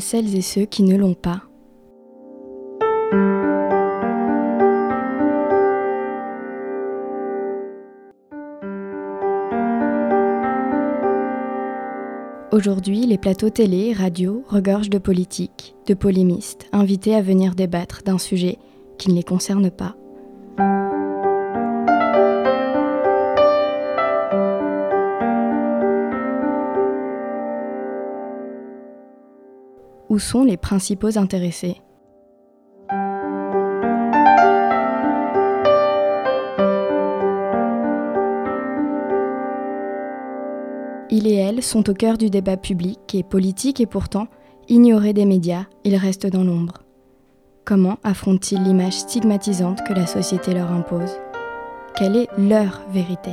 celles et ceux qui ne l'ont pas. Aujourd'hui, les plateaux télé, radio regorgent de politiques, de polémistes, invités à venir débattre d'un sujet qui ne les concerne pas. Sont les principaux intéressés. Il et elle sont au cœur du débat public et politique et pourtant, ignorés des médias, ils restent dans l'ombre. Comment affrontent-ils l'image stigmatisante que la société leur impose? Quelle est leur vérité?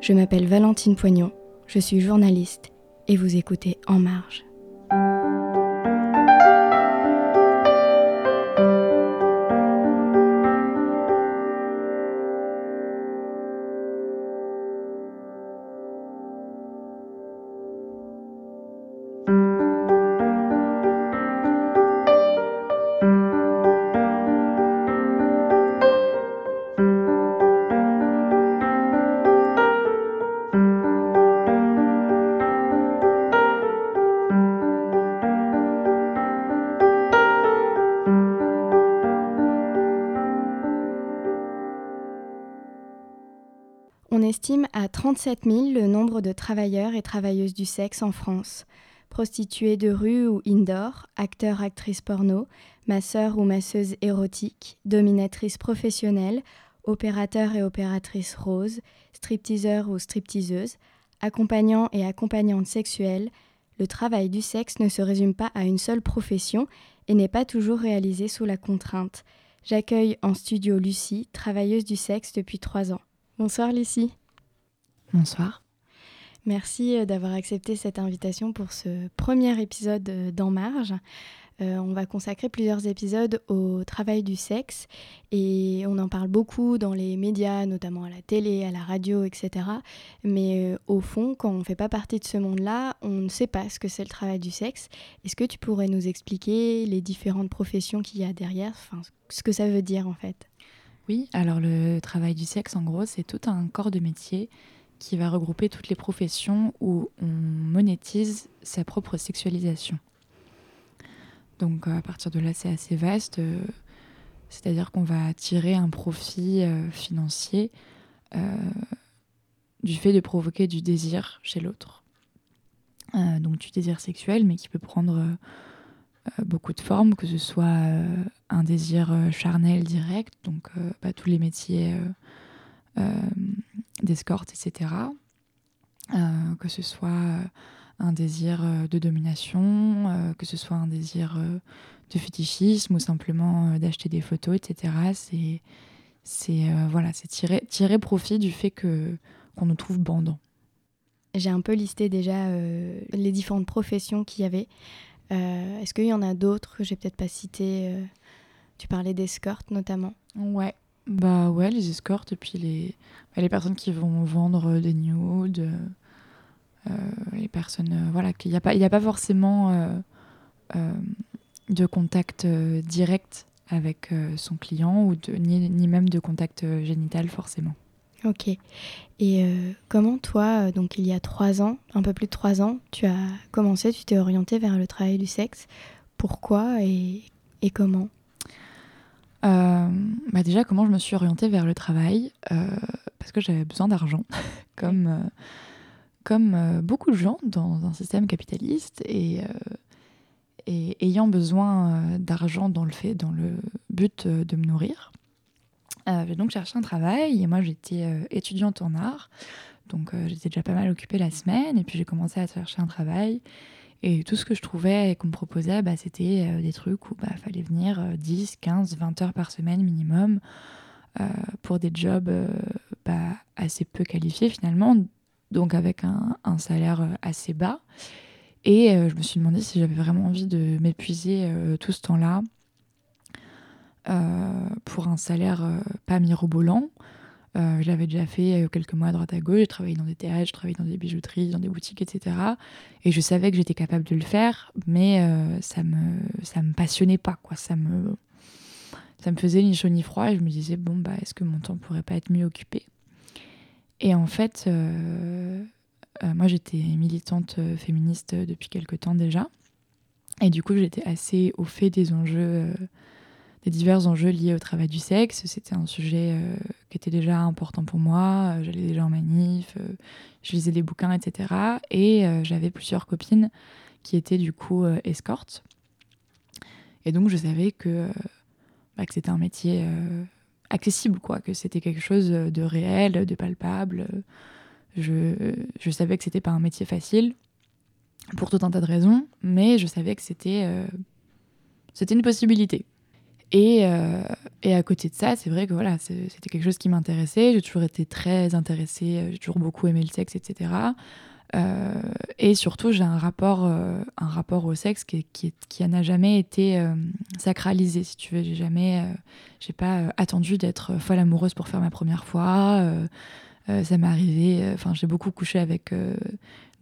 Je m'appelle Valentine Poignon, je suis journaliste et vous écoutez En Marge. Estime à 37 000 le nombre de travailleurs et travailleuses du sexe en France. Prostituées de rue ou indoor, acteurs, actrices porno, masseurs ou masseuses érotiques, dominatrices professionnelles, opérateurs et opératrices roses, stripteaseurs ou stripteaseuses, accompagnants et accompagnantes sexuelles, le travail du sexe ne se résume pas à une seule profession et n'est pas toujours réalisé sous la contrainte. J'accueille en studio Lucie, travailleuse du sexe depuis trois ans. Bonsoir Lucie. Bonsoir. Merci euh, d'avoir accepté cette invitation pour ce premier épisode euh, d'En Marge. Euh, on va consacrer plusieurs épisodes au travail du sexe et on en parle beaucoup dans les médias, notamment à la télé, à la radio, etc. Mais au fond, quand on ne fait pas partie de ce monde-là, on ne sait pas ce que c'est le travail du sexe. Est-ce que tu pourrais nous expliquer les différentes professions qu'il y a derrière, enfin, ce que ça veut dire en fait? Oui, alors le travail du sexe, en gros, c'est tout un corps de métier qui va regrouper toutes les professions où on monétise sa propre sexualisation. Donc à partir de là, c'est assez vaste. Euh, c'est-à-dire qu'on va tirer un profit euh, financier euh, du fait de provoquer du désir chez l'autre. donc du désir sexuel, mais qui peut prendre euh, beaucoup de formes, que ce soit euh, un désir euh, charnel direct, donc pas tous les métiers d'escorte, etc. que ce soit un désir de domination, que ce soit un désir de fétichisme ou simplement d'acheter des photos, etc. C'est c'est voilà, c'est tirer, tirer profit du fait que qu'on nous trouve bandants. J'ai un peu listé déjà les différentes professions qu'il y avait. Euh, est-ce qu'il y en a d'autres? Que j'ai peut-être pas citées euh, Tu parlais d'escorte notamment. Ouais, bah ouais, les escortes et puis les, bah, les personnes qui vont vendre des nudes, euh, les personnes, voilà, qu'il n'y a, pas, a pas forcément de contact direct avec son client ou de, ni, ni, même de contact génital forcément. Ok. Et euh, comment toi, euh, donc il y a trois ans, un peu plus de trois ans, tu as commencé, tu t'es orienté vers le travail du sexe? Pourquoi et, et comment? Euh, bah Déjà, comment je me suis orientée vers le travail Parce que j'avais besoin d'argent, comme, comme beaucoup de gens dans un système capitaliste. Et, et ayant besoin d'argent dans le, fait, dans le but de me nourrir. Euh, j'ai donc cherché un travail et moi j'étais euh, étudiante en art. Donc euh, j'étais déjà pas mal occupée la semaine et puis j'ai commencé à chercher un travail. Et tout ce que je trouvais et qu'on me proposait, bah, c'était des trucs où il bah, fallait venir 10, 15, 20 heures par semaine minimum pour des jobs bah, assez peu qualifiés finalement, donc avec un, salaire assez bas. Et je me suis demandé si j'avais vraiment envie de m'épuiser tout ce temps-là euh, pour un salaire euh, pas mirobolant, je l'avais déjà fait quelques mois à droite à gauche. J'ai travaillé dans des théâtres, je travaillais dans des bijouteries, dans des boutiques, etc. Et je savais que j'étais capable de le faire, mais ça me ça me passionnait pas, quoi. Ça me ça me faisait ni chaud ni froid. Et je me disais bon bah est-ce que mon temps pourrait pas être mieux occupé? Et en fait, moi j'étais militante féministe depuis quelque temps déjà. Et du coup, j'étais assez au fait des enjeux, euh, des divers enjeux liés au travail du sexe. C'était un sujet euh, qui était déjà important pour moi. Euh, j'allais déjà en manif, je lisais des bouquins, etc. Et j'avais plusieurs copines qui étaient du coup escortes. Et donc, je savais que, bah, que c'était un métier accessible, quoi, que c'était quelque chose de réel, de palpable. Je, je savais que c'était pas un métier facile pour tout un tas de raisons, mais je savais que c'était euh, c'était une possibilité. Et, euh, et, à côté de ça, c'est vrai que voilà, c'était quelque chose qui m'intéressait. J'ai toujours été très intéressée, euh, j'ai toujours beaucoup aimé le sexe, etc. et surtout, j'ai un rapport, un rapport au sexe qui, qui, qui n'a jamais été sacralisé, si tu veux. J'ai jamais, j'ai pas attendu d'être folle amoureuse pour faire ma première fois. ça m'est arrivé, enfin, j'ai beaucoup couché avec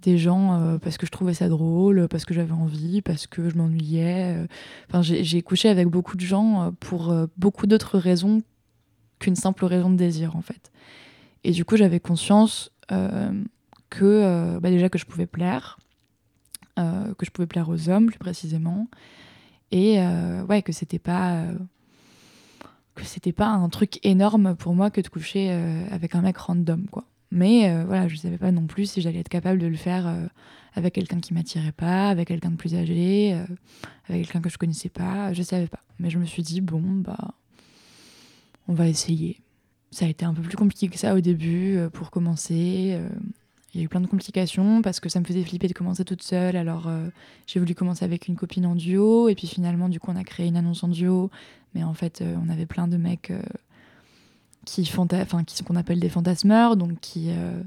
des gens euh, parce que je trouvais ça drôle, parce que j'avais envie, parce que je m'ennuyais. Euh. Enfin, j'ai couché avec beaucoup de gens euh, pour beaucoup d'autres raisons qu'une simple raison de désir, en fait. Et du coup, j'avais conscience que, bah, déjà, que je pouvais plaire, que je pouvais plaire aux hommes, plus précisément, et ouais, que c'était pas que c'était pas un truc énorme pour moi que de coucher avec un mec random, quoi. Mais euh, voilà, je ne savais pas non plus si j'allais être capable de le faire euh, avec quelqu'un qui m'attirait pas, avec quelqu'un de plus âgé, euh, avec quelqu'un que je connaissais pas. Je ne savais pas. Mais je me suis dit, bon, bah, on va essayer. Ça a été un peu plus compliqué que ça au début pour commencer. Il y a eu plein de complications parce que ça me faisait flipper de commencer toute seule. Alors j'ai voulu commencer avec une copine en duo. Et puis finalement, du coup, on a créé une annonce en duo. Mais en fait, on avait plein de mecs qui, enfin, qui qu'on appelle des fantasmeurs, donc qui, euh,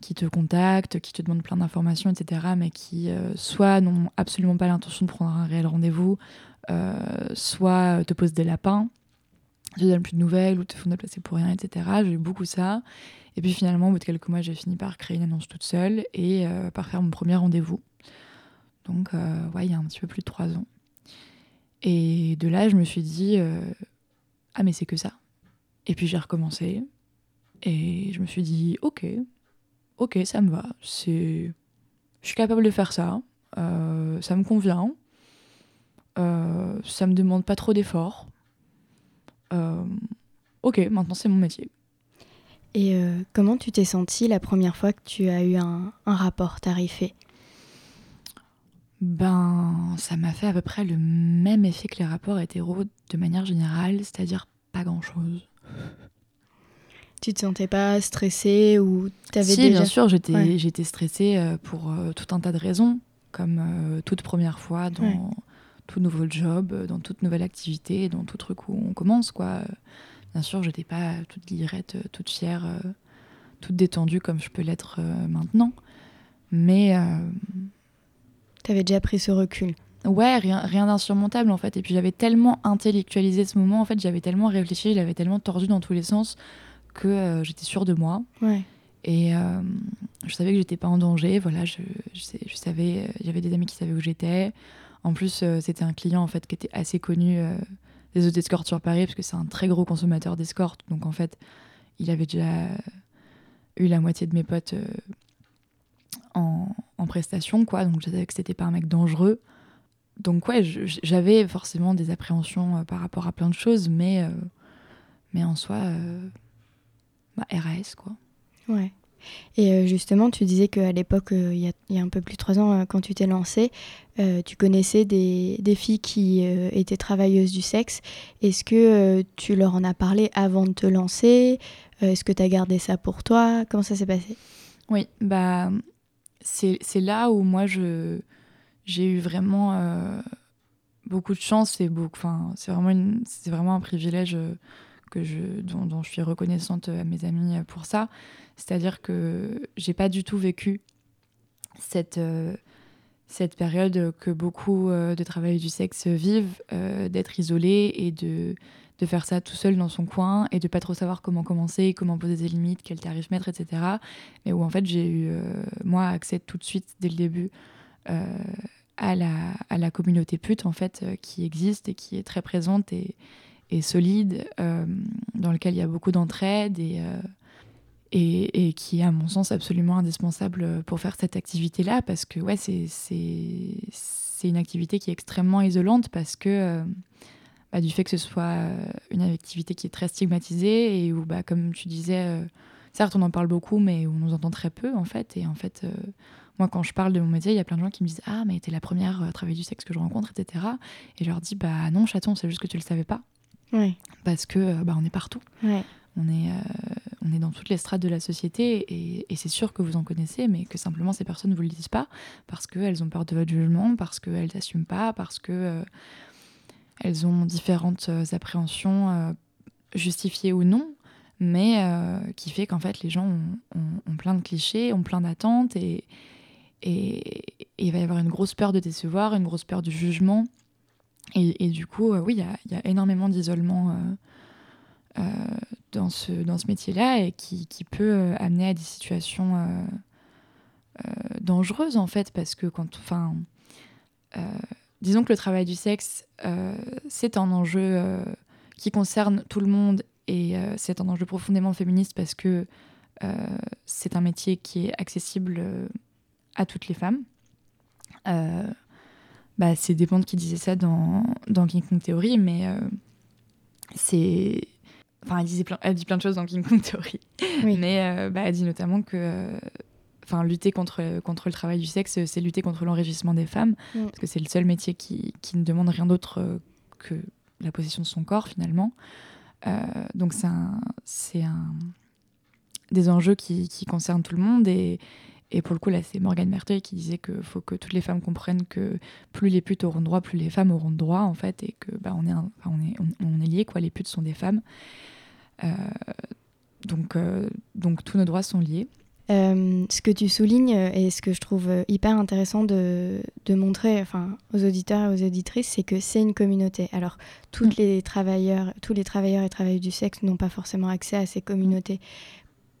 qui te contactent, qui te demandent plein d'informations, etc., mais qui euh, soit n'ont absolument pas l'intention de prendre un réel rendez-vous, euh, soit te posent des lapins, te donnent plus de nouvelles ou te font déplacer pour rien, etc. J'ai eu beaucoup ça. Et puis finalement, au bout de quelques mois, j'ai fini par créer une annonce toute seule et par faire mon premier rendez-vous. Donc, ouais, il y a un petit peu plus de trois ans. Et de là, je me suis dit, ah mais c'est que ça. Et puis j'ai recommencé. Et je me suis dit, ok, ok, ça me va. C'est, je suis capable de faire ça. Euh, ça me convient. Euh, ça me demande pas trop d'efforts. Euh, ok, maintenant c'est mon métier. Et euh, comment tu t'es sentie la première fois que tu as eu un, un rapport tarifé? Ben, ça m'a fait à peu près le même effet que les rapports hétéros de manière générale, c'est-à-dire pas grand-chose. Tu te sentais pas stressée ou t'avais si, bien sûr, j'étais j'étais stressée euh, pour euh, tout un tas de raisons, comme euh, toute première fois dans tout nouveau job, dans toute nouvelle activité, dans tout truc où on commence, quoi. Bien sûr, j'étais pas toute lirette, toute fière, toute détendue comme je peux l'être maintenant, mais t'avais déjà pris ce recul. Ouais, rien, rien d'insurmontable en fait. Et puis j'avais tellement intellectualisé ce moment, en fait, j'avais tellement réfléchi, j'avais tellement tordu dans tous les sens que euh, j'étais sûre de moi. Ouais. Et euh, je savais que j'étais pas en danger. Voilà, je, je, savais, y avait des amis qui savaient où j'étais. En plus, euh, c'était un client en fait qui était assez connu des autres escortes sur Paris parce que c'est un très gros consommateur d'escortes. Donc en fait, il avait déjà eu la moitié de mes potes en, en prestation, quoi. Donc je savais que c'était pas un mec dangereux donc ouais, j'avais forcément des appréhensions euh, par rapport à plein de choses, mais, euh, mais en soi, euh, bah, RAS quoi. Ouais. Et justement, tu disais qu'à l'époque, il y, y, a un peu plus de trois ans, quand tu t'es lancée, tu connaissais des, des, filles qui étaient travailleuses du sexe. Est-ce que tu leur en as parlé avant de te lancer? Est-ce que tu as gardé ça pour toi? Comment ça s'est passé? Oui, bah, c'est là où moi je j'ai eu vraiment euh, beaucoup de chance et beaucoup, c'est vraiment, vraiment un privilège euh, que je, dont, je suis reconnaissante à mes amis pour ça. C'est-à-dire que j'ai pas du tout vécu cette, euh, cette période que beaucoup de travailleurs du sexe vivent, d'être isolés et de, de faire ça tout seul dans son coin et de pas trop savoir comment commencer, comment poser des limites, quel tarif mettre, etc. Mais où en fait j'ai eu, moi, accès tout de suite dès le début à, la, à la communauté pute en fait qui existe et qui est très présente et, et solide, dans lequel il y a beaucoup d'entraide et et, qui est à mon sens absolument indispensable pour faire cette activité-là parce que ouais, c'est, c'est, une activité qui est extrêmement isolante parce que euh, bah, du fait que ce soit une activité qui est très stigmatisée et où, bah, comme tu disais, euh, certes on en parle beaucoup mais on nous entend très peu en fait. Et en fait, euh, moi quand je parle de mon métier, il y a plein de gens qui me disent Ah, mais t'es la première à travailler du sexe que je rencontre, etc. Et je leur dis Bah non, chaton, c'est juste que tu le savais pas. Parce que bah, on est partout. On est, on est dans toutes les strates de la société et, c'est sûr que vous en connaissez, mais que simplement ces personnes ne vous le disent pas parce qu'elles ont peur de votre jugement, parce qu'elles n'assument pas, parce que euh, elles ont différentes euh, appréhensions euh, justifiées ou non, mais qui fait qu'en fait les gens ont, plein de clichés, ont plein d'attentes et, et, il va y avoir une grosse peur de décevoir, une grosse peur du jugement. Et, du coup, oui, il y, a énormément d'isolement euh, dans ce, dans ce métier-là et qui, qui, peut euh, amener à des situations euh, dangereuses en fait parce que quand enfin disons que le travail du sexe c'est un enjeu qui concerne tout le monde et c'est un enjeu profondément féministe parce que c'est un métier qui est accessible à toutes les femmes. bah, c'est des qui disaient ça dans, dans King Kong Theory, mais c'est Enfin, elle, disait plein, elle dit plein de choses dans King Kong Theory. Mais euh, bah, elle dit notamment que enfin, lutter contre, contre le travail du sexe, c'est lutter contre l'enrichissement des femmes, mm. parce que c'est le seul métier qui, qui ne demande rien d'autre euh, que la possession de son corps, finalement. Euh, donc, c'est un, un, des enjeux qui, qui, concernent tout le monde. Et, et pour le coup, là, c'est Morgane Merteuil qui disait qu'il faut que toutes les femmes comprennent que plus les putes auront droit, plus les femmes auront droit, en fait, et que bah, on, est on, est, on, est liés, quoi. Les putes sont des femmes. Euh, donc, euh, donc tous nos droits sont liés. Euh, ce que tu soulignes et ce que je trouve hyper intéressant de, de montrer enfin, aux auditeurs et aux auditrices, c'est que c'est une communauté. Alors, toutes mm. les travailleurs, tous les travailleurs et travailleuses du sexe n'ont pas forcément accès à ces communautés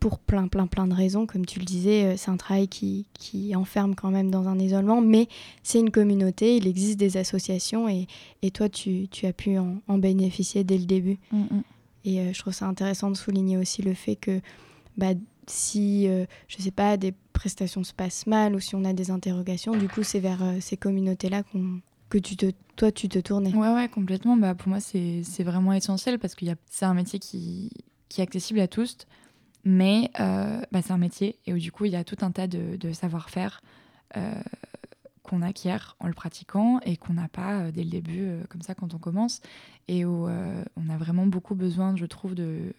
pour plein, plein, plein de raisons. Comme tu le disais, c'est un travail qui, qui, enferme quand même dans un isolement, mais c'est une communauté, il existe des associations et, et toi, tu, tu, as pu en, en, bénéficier dès le début. Mm, mm. Et euh, je trouve ça intéressant de souligner aussi le fait que bah, si, euh, je sais pas, des prestations se passent mal ou si on a des interrogations, du coup, c'est vers euh, ces communautés-là que tu te, toi, tu te tournais. Ouais, ouais, complètement. Bah, pour moi, c'est vraiment essentiel parce que c'est un métier qui, qui, est accessible à tous, mais bah, c'est un métier et où, du coup, il y a tout un tas de, savoir-faire qu'on acquiert en le pratiquant et qu'on n'a pas euh, dès le début, euh, comme ça, quand on commence, et où euh, on a vraiment beaucoup besoin, je trouve, de,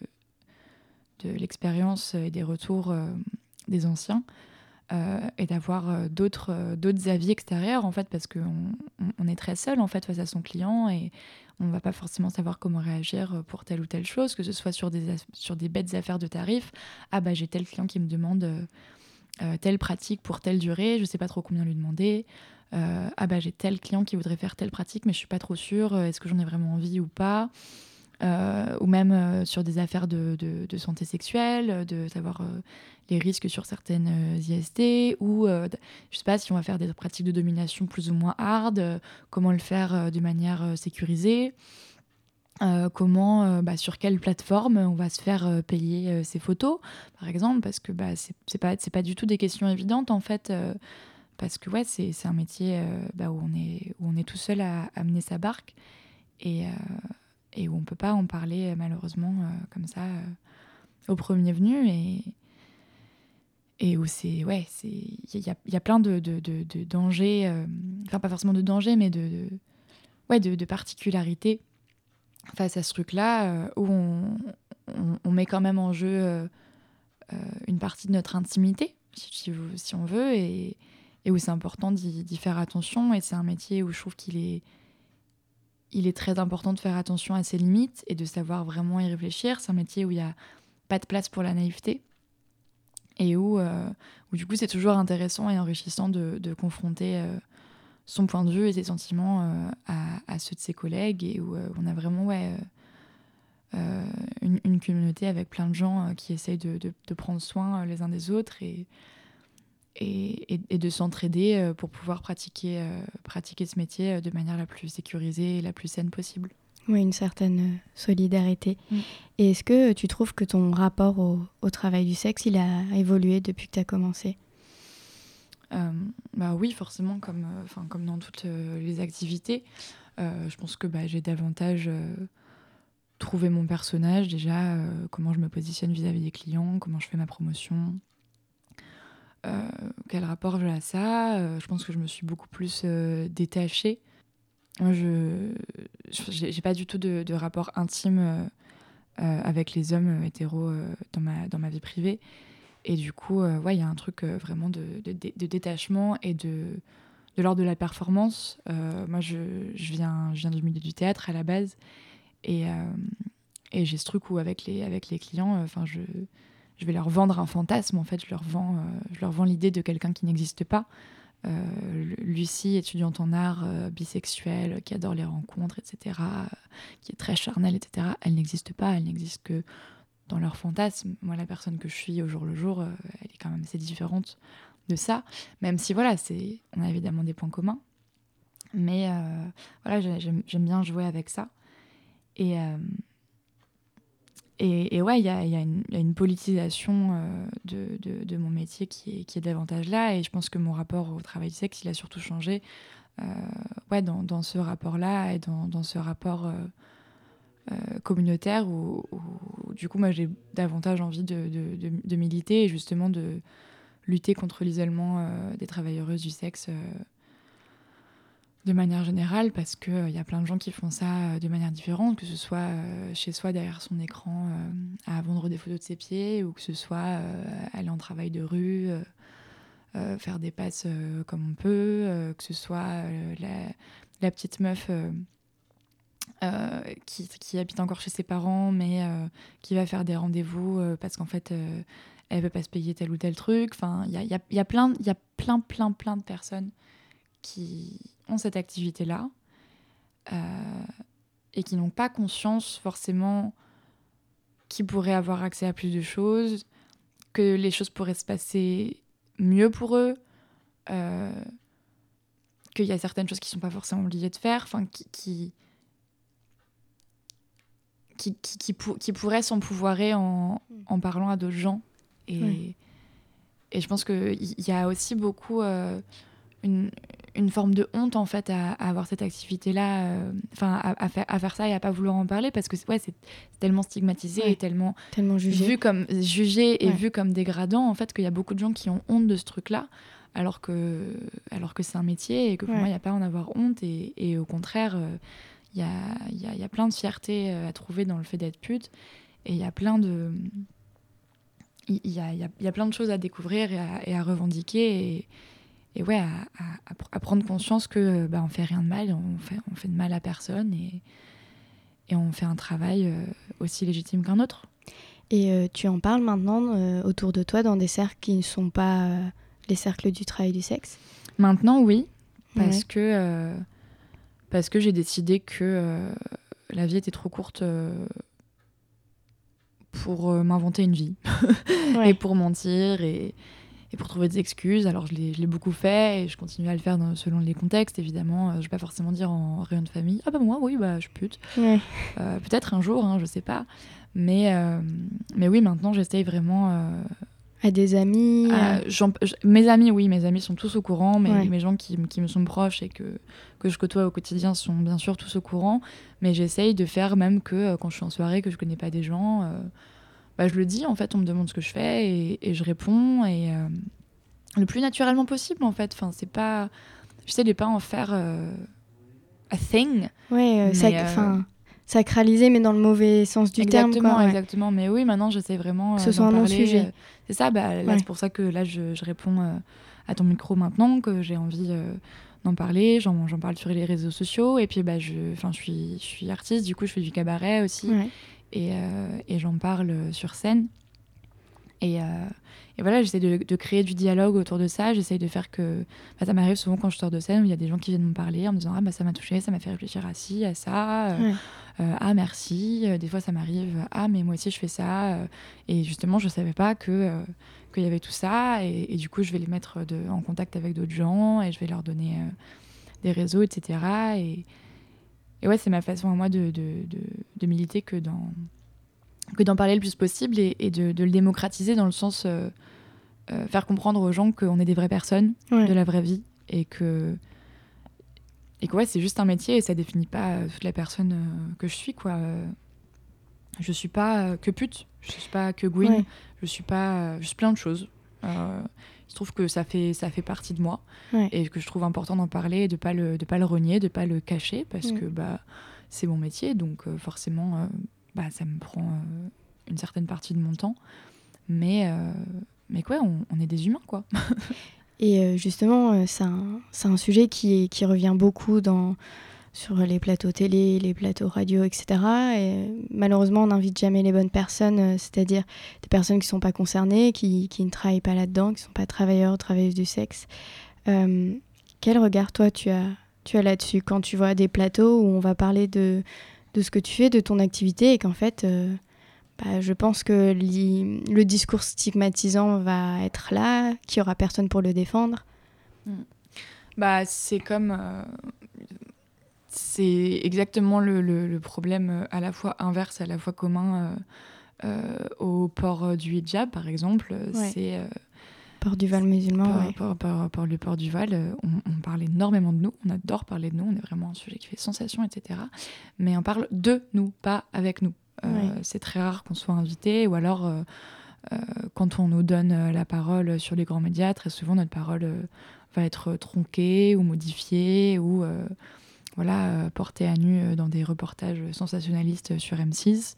de l'expérience et des retours des anciens. et d'avoir d'autres d'autres avis extérieurs en fait parce qu'on on est très seul en fait face à son client on ne va pas forcément savoir comment réagir pour telle ou telle chose que ce soit sur des sur des bêtes affaires de tarifs ah bah j'ai tel client qui me demande euh, telle pratique pour telle durée, je ne sais pas trop combien lui demander. Euh, ah bah j'ai tel client qui voudrait faire telle pratique, mais je suis pas trop sûre, euh, est-ce que j'en ai vraiment envie ou pas? Ou même sur des affaires de, santé sexuelle, de savoir les risques sur certaines IST, ou je sais pas si on va faire des pratiques de domination plus ou moins hard, comment le faire de manière sécurisée. Euh, comment, euh, bah, sur quelle plateforme on va se faire euh, payer ces photos, par exemple, parce que bah, c'est pas, pas du tout des questions évidentes en fait, parce que ouais, c'est un métier bah, où, on est, où on est tout seul à, amener sa barque et, et où on peut pas en parler malheureusement comme ça au premier venu et, et où c'est ouais c'est il y a, y a, plein de, de, de, dangers enfin pas forcément de dangers mais de, ouais de, particularités face à ce truc-là euh, où on, on, met quand même en jeu euh, euh, une partie de notre intimité, si, si on veut, et, et où c'est important d'y faire attention. Et c'est un métier où je trouve qu'il est, il est très important de faire attention à ses limites et de savoir vraiment y réfléchir. C'est un métier où il n'y a pas de place pour la naïveté et où, où du coup c'est toujours intéressant et enrichissant de, confronter son point de vue et ses sentiments euh, à, ceux de ses collègues et où euh, on a vraiment ouais, une, communauté avec plein de gens qui essayent de, de, prendre soin les uns des autres et, et, et, de s'entraider pour pouvoir pratiquer, pratiquer ce métier de manière la plus sécurisée et la plus saine possible. Oui, une certaine solidarité. Mm. Et est-ce que tu trouves que ton rapport au, au, travail du sexe, il a évolué depuis que tu as commencé? Euh, bah oui, forcément, comme, euh, comme dans toutes euh, les activités. je pense que bah, j'ai davantage trouvé mon personnage déjà, comment je me positionne vis-à-vis des clients, comment je fais ma promotion, quel rapport j'ai à ça? je pense que je me suis beaucoup plus détachée. Moi, je n'ai pas du tout de, de rapport intime avec les hommes hétéros dans, ma, dans ma vie privée. Et du coup, euh, ouais, il y a un truc euh, vraiment de, de, détachement et de, de l'ordre de la performance. Euh, moi, je, je, viens, je viens du milieu du théâtre à la base. Et, et j'ai ce truc où, avec les, avec les clients, je, je vais leur vendre un fantasme. En fait, je leur vends, je leur vends l'idée de quelqu'un qui n'existe pas. Lucie, étudiante en art, bisexuelle, qui adore les rencontres, etc., qui est très charnelle, etc., elle n'existe pas. Elle n'existe que dans leur fantasme. Moi, la personne que je suis au jour le jour, euh, elle est quand même assez différente de ça. Même si, voilà, c'est, on a évidemment des points communs. Mais euh, voilà, j'aime, bien jouer avec ça. Et, euh, et, ouais, il y a, une politisation de, de, mon métier qui est, davantage là. Et je pense que mon rapport au travail du sexe, il a surtout changé ouais, dans, ce rapport-là et dans, ce rapport euh, communautaire où, du coup moi j'ai davantage envie de, militer et justement de lutter contre l'isolement euh, des travailleuses du sexe euh, de manière générale parce qu'il y a plein de gens qui font ça de manière différente, que ce soit chez soi derrière son écran à vendre des photos de ses pieds ou que ce soit aller en travail de rue. faire des passes comme on peut, que ce soit la, petite meuf euh, qui, habite encore chez ses parents, mais euh, qui va faire des rendez-vous euh, parce qu'en fait, elle veut pas se payer tel ou tel truc. Enfin, il y a plein, plein, plein de personnes qui ont cette activité-là et qui n'ont pas conscience forcément qu'ils pourraient avoir accès à plus de choses, que les choses pourraient se passer mieux pour eux, qu'il y a certaines choses qui sont pas forcément obligées de faire, enfin, qui, qui qui, qui, qui, qui pourrait s'empouvoirer en, mm. en, parlant à d'autres gens. Et, et je pense qu'il y a aussi beaucoup euh, une, une, forme de honte en fait à, avoir cette activité-là, euh, enfin à, à, faire, à faire ça et à pas vouloir en parler parce que ouais, c'est tellement stigmatisé et tellement, tellement jugé. vu comme jugé et vu comme dégradant en fait qu'il y a beaucoup de gens qui ont honte de ce truc-là alors que alors que c'est un métier et que pour moi il n'y a pas à en avoir honte et, et au contraire euh, il y a, y, a, y a, plein de fierté euh, à trouver dans le fait d'être pute. Et il y a plein de. Il y y, a, y a, plein de choses à découvrir et à, et à revendiquer. Et, et ouais, à, à, prendre conscience que bah, on fait rien de mal, on fait, on fait de mal à personne et, et on fait un travail euh, aussi légitime qu'un autre. Et euh, tu en parles maintenant autour de toi dans des cercles qui ne sont pas les cercles du travail du sexe? Maintenant, oui, parce que parce que j'ai décidé que euh, la vie était trop courte euh, pour euh, m'inventer une vie et pour mentir et, et, pour trouver des excuses. Alors je l'ai beaucoup fait et je continue à le faire dans, selon les contextes, évidemment. je vais pas forcément dire en réunion de famille Ah bah moi, oui, bah je suis pute. Peut-être un jour, hein, je sais pas. Mais, mais oui, maintenant j'essaye vraiment à des amis euh, Mes amis, oui, mes amis sont tous au courant, mais mes gens qui, qui, me sont proches et que, que je côtoie au quotidien sont bien sûr tous au courant. Mais j'essaye de faire même que euh, quand je suis en soirée, que je connais pas des gens, euh, bah, je le dis, en fait, on me demande ce que je fais et, et je réponds et le plus naturellement possible, en fait. Enfin, c'est pas. J'essaie de pas en faire a thing. Ouais, ça. Enfin sacralisé, mais dans le mauvais sens du terme. Exactement, exactement. Mais oui, maintenant, j'essaie vraiment. que ce soit un bon sujet. C'est ça, bah, là, c'est pour ça que là, je, je réponds euh, à ton micro maintenant, que j'ai envie euh, d'en parler. J'en parle sur les réseaux sociaux. Et puis, bah, je, je, suis, je suis artiste, du coup, je fais du cabaret aussi. Et, euh, et j'en parle sur scène. Et, et voilà, j'essaie de, de, créer du dialogue autour de ça. J'essaie de faire que. Bah, ça m'arrive souvent quand je sors de scène où il y a des gens qui viennent me parler en me disant Ah, bah, ça m'a touché, ça m'a fait réfléchir à ci, à ça. ah merci. Des fois, ça m'arrive, ah mais moi aussi je fais ça. et justement, je savais pas que qu'il y avait tout ça. Et, du coup, je vais les mettre de, en contact avec d'autres gens et je vais leur donner des réseaux, etc. Et, et ouais, c'est ma façon à moi de, de, de, militer que d'en que d'en parler le plus possible et, de, le démocratiser dans le sens faire comprendre aux gens qu'on est des vraies personnes de la vraie vie et que et que ouais, c'est juste un métier et ça définit pas euh, toute la personne euh, que je suis quoi. Je suis pas euh, que pute, je suis pas que Gwyn, je suis pas juste plein de choses. Je trouve que ça fait ça fait partie de moi et que je trouve important d'en parler, de pas le de pas le renier, de pas le cacher parce que bah c'est mon métier donc forcément bah ça me prend une certaine partie de mon temps. Mais mais quoi, on, on est des humains quoi. Et euh, justement, euh, c'est un, un, sujet qui, qui revient beaucoup dans, sur les plateaux télé, les plateaux radio, etc. Et malheureusement, on n'invite jamais les bonnes personnes, euh, c'est-à-dire des personnes qui ne sont pas concernées, qui, qui, ne travaillent pas là-dedans, qui ne sont pas travailleurs travailleuses du sexe. quel regard, toi, tu as, tu as là-dessus quand tu vois des plateaux où on va parler de, de ce que tu fais, de ton activité, et qu'en fait, bah, je pense que le discours stigmatisant va être là, qu'il n'y aura personne pour le défendre? Hmm. Bah, c'est comme. Euh, c'est exactement le, le, problème euh, à la fois inverse, à la fois commun euh, au port du hijab, par exemple. C'est. port du Val musulman, port, port, le port du Val, on, on, parle énormément de nous, on adore parler de nous, on est vraiment un sujet qui fait sensation, etc. Mais on parle de nous, pas avec nous. Euh, c'est très rare qu'on soit invité ou alors euh, euh, quand on nous donne la parole sur les grands médias, très souvent notre parole va être tronquée ou modifiée ou voilà, portée à nu dans des reportages sensationnalistes sur M6.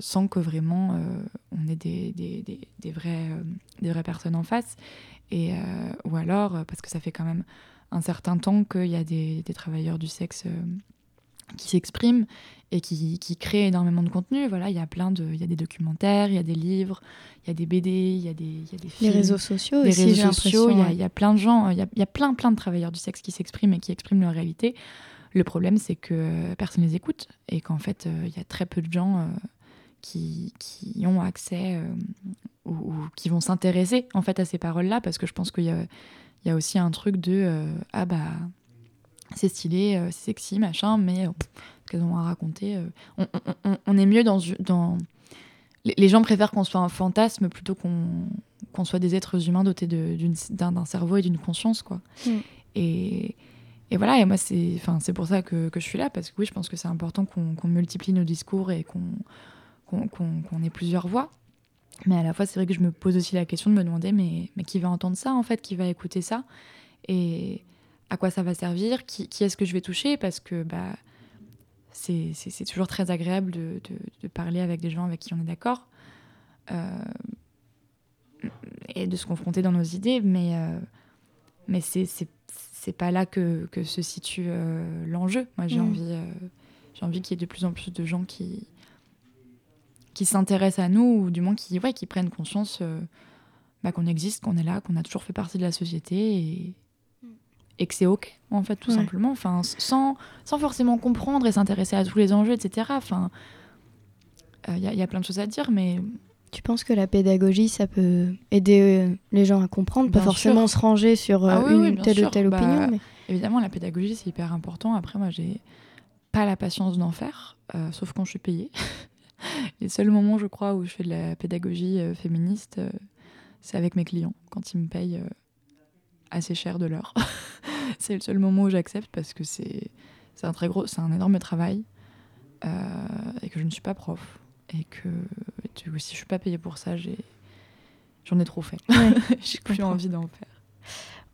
sans que vraiment on ait des, des vraies personnes en face. Et, ou alors, parce que ça fait quand même un certain temps qu'il y a des, travailleurs du sexe qui s'expriment et qui, qui créent énormément de contenu. Voilà, il y a plein de, il y a des documentaires, il y a des livres, il y a des BD, il y a des, il y a des films, les réseaux sociaux, les réseaux sociaux. Il y, a, il y, a plein de gens, il y a, il y a, plein, plein de travailleurs du sexe qui s'expriment et qui expriment leur réalité. Le problème, c'est que personne les écoute et qu'en fait, euh, il y a très peu de gens euh, qui, qui, ont accès euh, ou, ou, qui vont s'intéresser en fait à ces paroles-là, parce que je pense qu'il y a, il y a aussi un truc de ah bah c'est stylé, euh, c'est sexy, machin, mais euh, qu'elles ont à raconter. Euh. On, est mieux dans, dans... Les gens préfèrent qu'on soit un fantasme plutôt qu'on soit des êtres humains dotés d'un cerveau et d'une conscience, quoi. Mm. Et, et, voilà, et moi, c'est pour ça que, que, je suis là, parce que oui, je pense que c'est important qu'on multiplie nos discours et qu'on qu'on ait plusieurs voix. Mais à la fois, c'est vrai que je me pose aussi la question de me demander, mais, mais qui va entendre ça, en fait, qui va écouter ça? Et, à quoi ça va servir, qui, est-ce que je vais toucher, parce que bah, c'est toujours très agréable de, de, parler avec des gens avec qui on est d'accord euh, et de se confronter dans nos idées, mais, euh, mais c'est pas là que, que, se situe euh, l'enjeu. Moi, j'ai mmh. envie, j'ai envie qu'il y ait de plus en plus de gens qui, qui s'intéressent à nous, ou du moins qui, ouais, qui prennent conscience bah, qu'on existe, qu'on est là, qu'on a toujours fait partie de la société et, et que c'est ok en fait tout simplement. Enfin sans, sans forcément comprendre et s'intéresser à tous les enjeux etc enfin il euh, y, a plein de choses à dire mais tu penses que la pédagogie ça peut aider euh, les gens à comprendre pas forcément se ranger sur euh, ah une telle ou telle bah, opinion mais... évidemment la pédagogie c'est hyper important. Après moi j'ai pas la patience d'en faire sauf quand je suis payée. Les seuls moments je crois où je fais de la pédagogie féministe c'est avec mes clients quand ils me payent assez cher de l'heure. c'est le seul moment où j'accepte parce que c'est un très gros, c'est un énorme travail euh, et que je ne suis pas prof et que si je suis pas payée pour ça, j'ai j'en ai trop fait. j'ai plus envie d'en faire.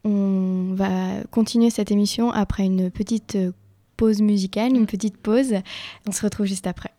On va continuer cette émission après une petite pause musicale, une petite pause. On se retrouve juste après.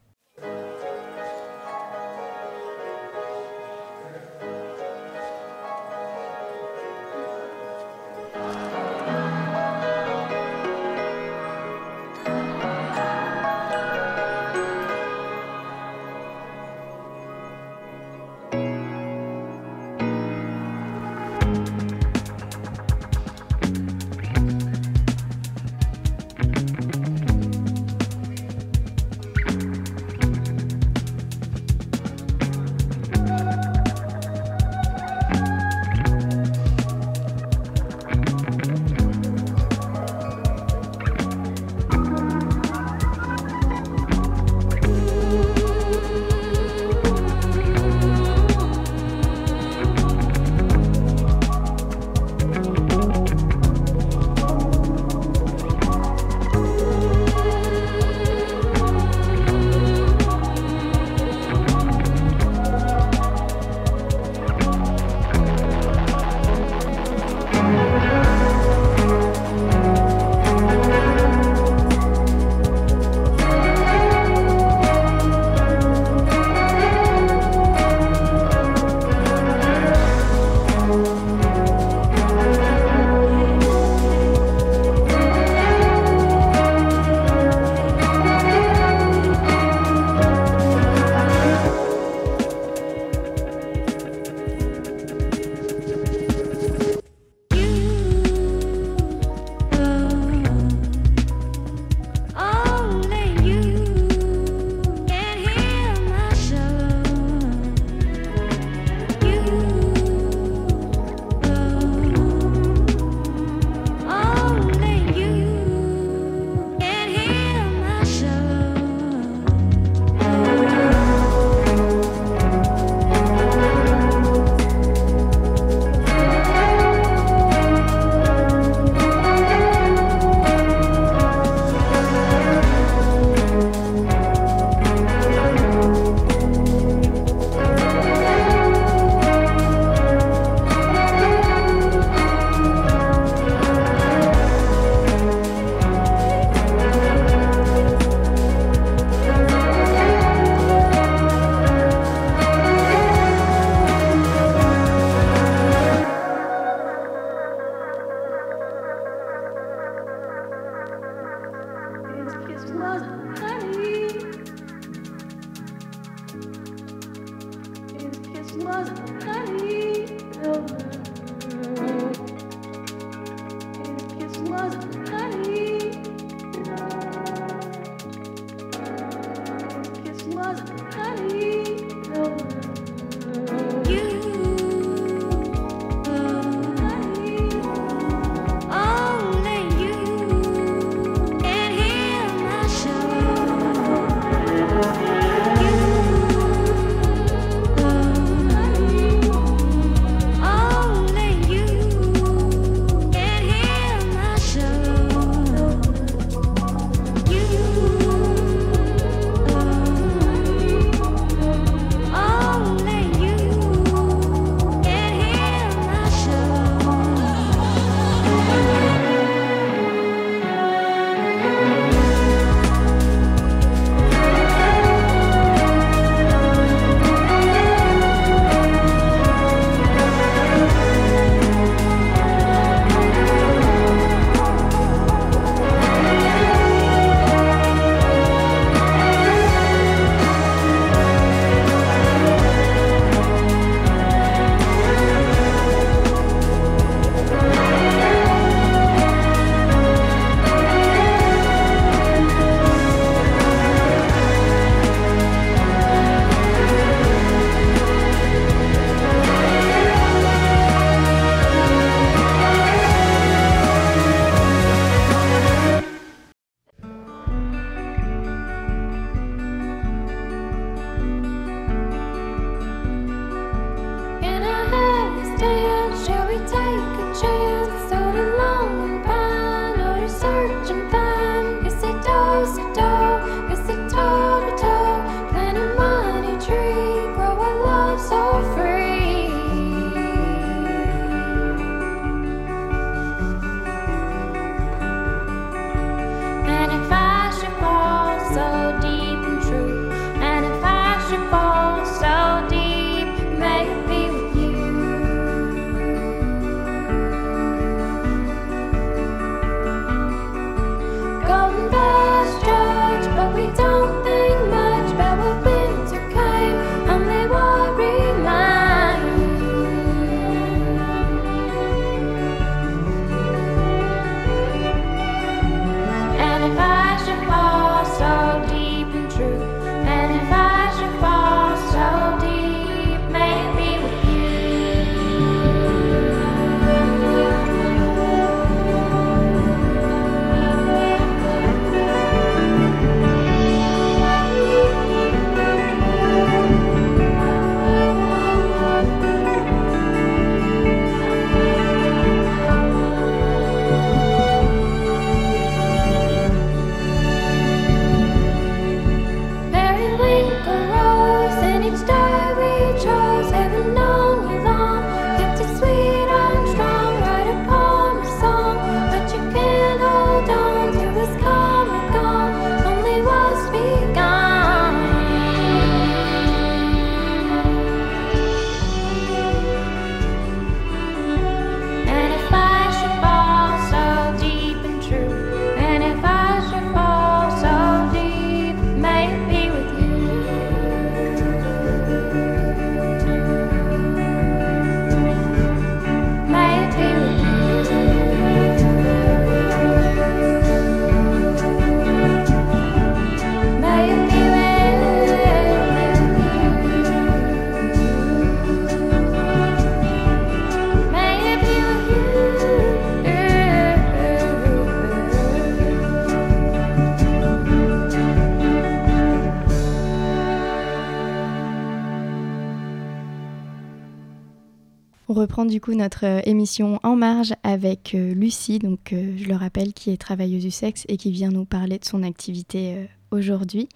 Du coup notre euh, émission En Marge avec euh, Lucie, donc je le rappelle, qui est travailleuse du sexe et qui vient nous parler de son activité aujourd'hui.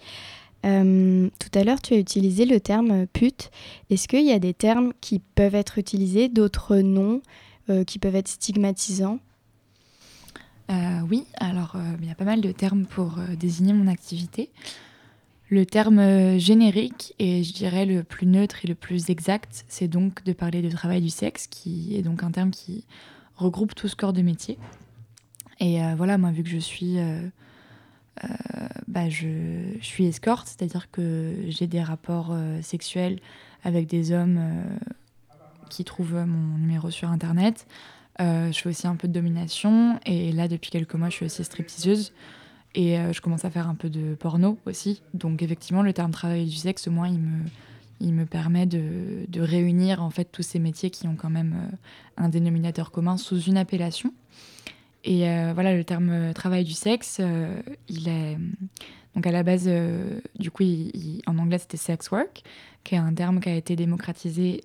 tout à l'heure, tu as utilisé le terme pute. Est-ce qu'il y a des termes qui peuvent être utilisés, d'autres non, qui peuvent être stigmatisants? Oui, alors il y a pas mal de termes pour désigner mon activité. Le terme euh, générique et je dirais le plus neutre et le plus exact, c'est donc de parler de travail du sexe, qui est donc un terme qui regroupe tout ce corps de métier. Et euh, voilà, moi, vu que je suis, euh, bah, je, suis escorte, c'est-à-dire que j'ai des rapports sexuels avec des hommes qui trouvent mon numéro sur Internet. je fais aussi un peu de domination et là, depuis quelques mois, je suis aussi stripteaseuse. Et euh, je commence à faire un peu de porno aussi. Donc effectivement, le terme travail du sexe, moi, il me, il me permet de, de, réunir en fait tous ces métiers qui ont quand même euh, un dénominateur commun sous une appellation. Et euh, voilà, le terme travail du sexe, il est donc à la base, du coup, en anglais, c'était sex work, qui est un terme qui a été démocratisé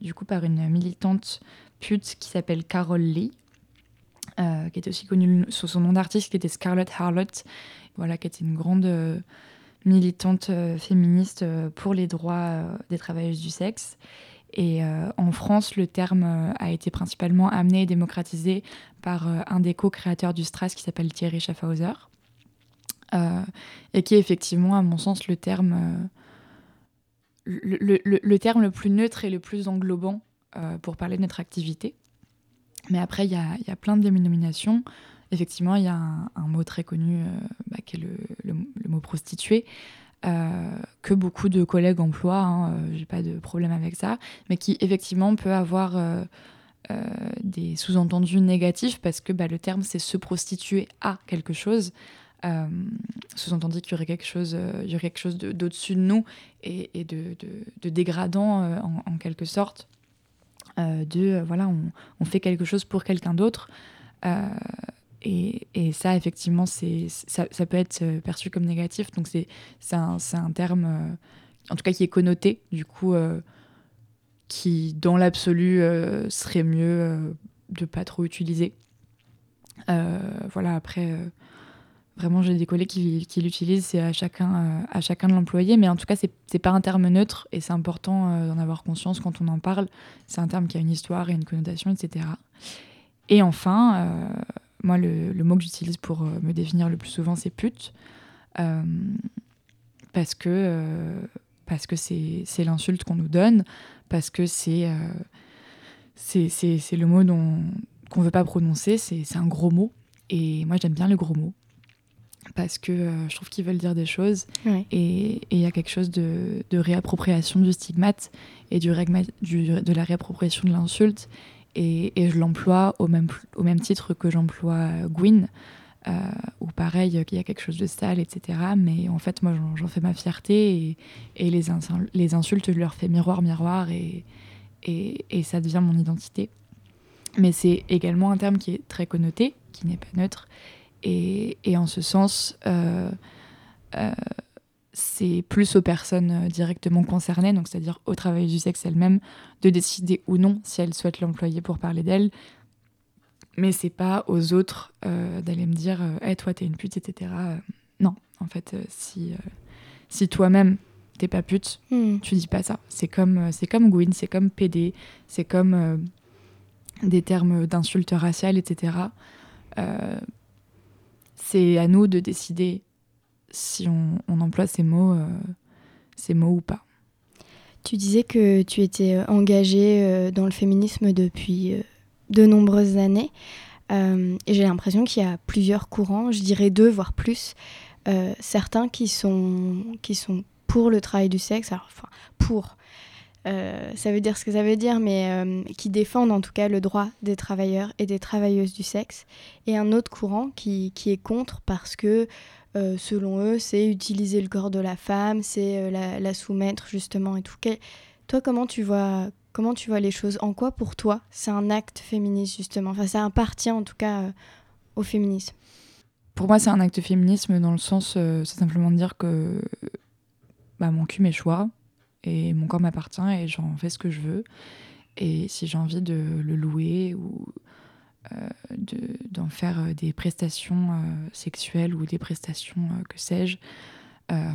du coup par une militante pute qui s'appelle Carol Lee, euh, qui était aussi connue sous son nom d'artiste, qui était Scarlett Harlot, voilà, qui était une grande euh, militante euh, féministe pour les droits des travailleuses du sexe. Et en France, le terme a été principalement amené et démocratisé par un des co-créateurs du Strass qui s'appelle Thierry Schaffhauser. et qui est effectivement, à mon sens, le terme, le, terme le plus neutre et le plus englobant pour parler de notre activité. Mais après, il y a, plein de dénominations. Effectivement, il y a un, mot très connu euh, bah, qui est le, mot prostituée. Euh, que beaucoup de collègues emploient, hein, euh, j'ai pas de problème avec ça, mais qui effectivement peut avoir des sous-entendus négatifs parce que bah, le terme c'est se prostituer à quelque chose. sous-entendu qu'il y aurait quelque chose, chose d'au-dessus de, nous et, de, dégradant en, quelque sorte. Euh, de euh, voilà, on, fait quelque chose pour quelqu'un d'autre. Euh, et, et, ça, effectivement, c'est, ça, ça, peut être perçu comme négatif. Donc, c'est, c'est, un, c'est un terme, en tout cas, qui est connoté, du coup, qui, dans l'absolu, serait mieux de pas trop utiliser. voilà, après, Vraiment, j'ai des collègues qui, l'utilisent, c'est à chacun, euh, à chacun de l'employer, mais en tout cas, c'est pas un terme neutre et c'est important euh, d'en avoir conscience quand on en parle. C'est un terme qui a une histoire et une connotation, etc. Et enfin, euh, moi, le, mot que j'utilise pour me définir le plus souvent, c'est pute, parce que parce que c'est l'insulte qu'on nous donne, parce que c'est c'est le mot qu'on ne veut pas prononcer, c'est un gros mot. Et moi, j'aime bien le gros mot parce que euh, je trouve qu'ils veulent dire des choses. Et il y a quelque chose de, de, réappropriation du stigmate et du, du de la réappropriation de l'insulte. Et, et, je l'emploie au même, au même titre que j'emploie Gwyn euh, où pareil qu'il y a quelque chose de sale etc mais en fait moi j'en fais ma fierté et, et les, les insultes je leur fais miroir miroir et, et ça devient mon identité. Mais c'est également un terme qui est très connoté qui n'est pas neutre et, en ce sens, euh, euh, c'est plus aux personnes euh, directement concernées, donc c'est-à-dire au travail du sexe elle-même, de décider ou non si elles souhaitent l'employer pour parler d'elle. Mais c'est pas aux autres d'aller me dire hey, toi t'es une pute, etc. non, en fait, si, si toi-même t'es pas pute, hmm. tu dis pas ça. C'est comme, c'est comme Gwyn, c'est comme PD, c'est comme des termes d'insultes raciales, etc c'est à nous de décider si on, emploie ces mots, euh, ces mots ou pas. Tu disais que tu étais euh, engagée euh, dans le féminisme depuis de nombreuses années. et j'ai l'impression qu'il y a plusieurs courants, je dirais deux, voire plus. certains qui sont, qui sont pour le travail du sexe, enfin, pour, euh, ça veut dire ce que ça veut dire, mais euh, qui défendent en tout cas le droit des travailleurs et des travailleuses du sexe, et un autre courant qui, qui est contre parce que, euh, selon eux, c'est utiliser le corps de la femme, c'est la, soumettre justement et tout. toi, comment tu vois comment tu vois les choses? En quoi, pour toi, c'est un acte féministe justement? Enfin, ça appartient en tout cas au féminisme. Pour moi, c'est un acte féminisme dans le sens, c'est simplement de dire que bah, mon cul, mes choix, et mon corps m'appartient et j'en fais ce que je veux. et si j'ai envie de le louer ou d'en faire des prestations sexuelles ou des prestations, que sais-je,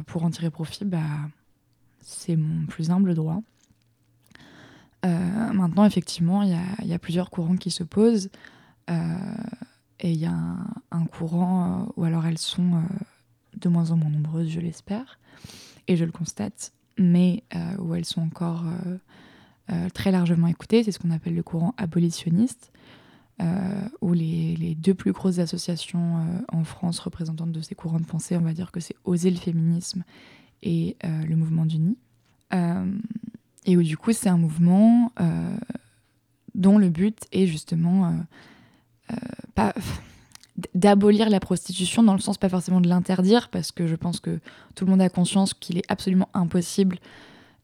pour en tirer profit, bah, c'est mon plus humble droit. maintenant, effectivement, il y, y a, plusieurs courants qui se posent. et il y a un, courant où alors elles sont de moins en moins nombreuses, je l'espère, et je le constate, mais où elles sont encore très largement écoutées. C'est ce qu'on appelle le courant abolitionniste. Euh, où les, deux plus grosses associations euh, en France représentantes de ces courants de pensée, on va dire que c'est Oser le féminisme et euh, le mouvement du nid. et où du coup c'est un mouvement dont le but est justement pas d'abolir la prostitution dans le sens pas forcément de l'interdire parce que je pense que tout le monde a conscience qu'il est absolument impossible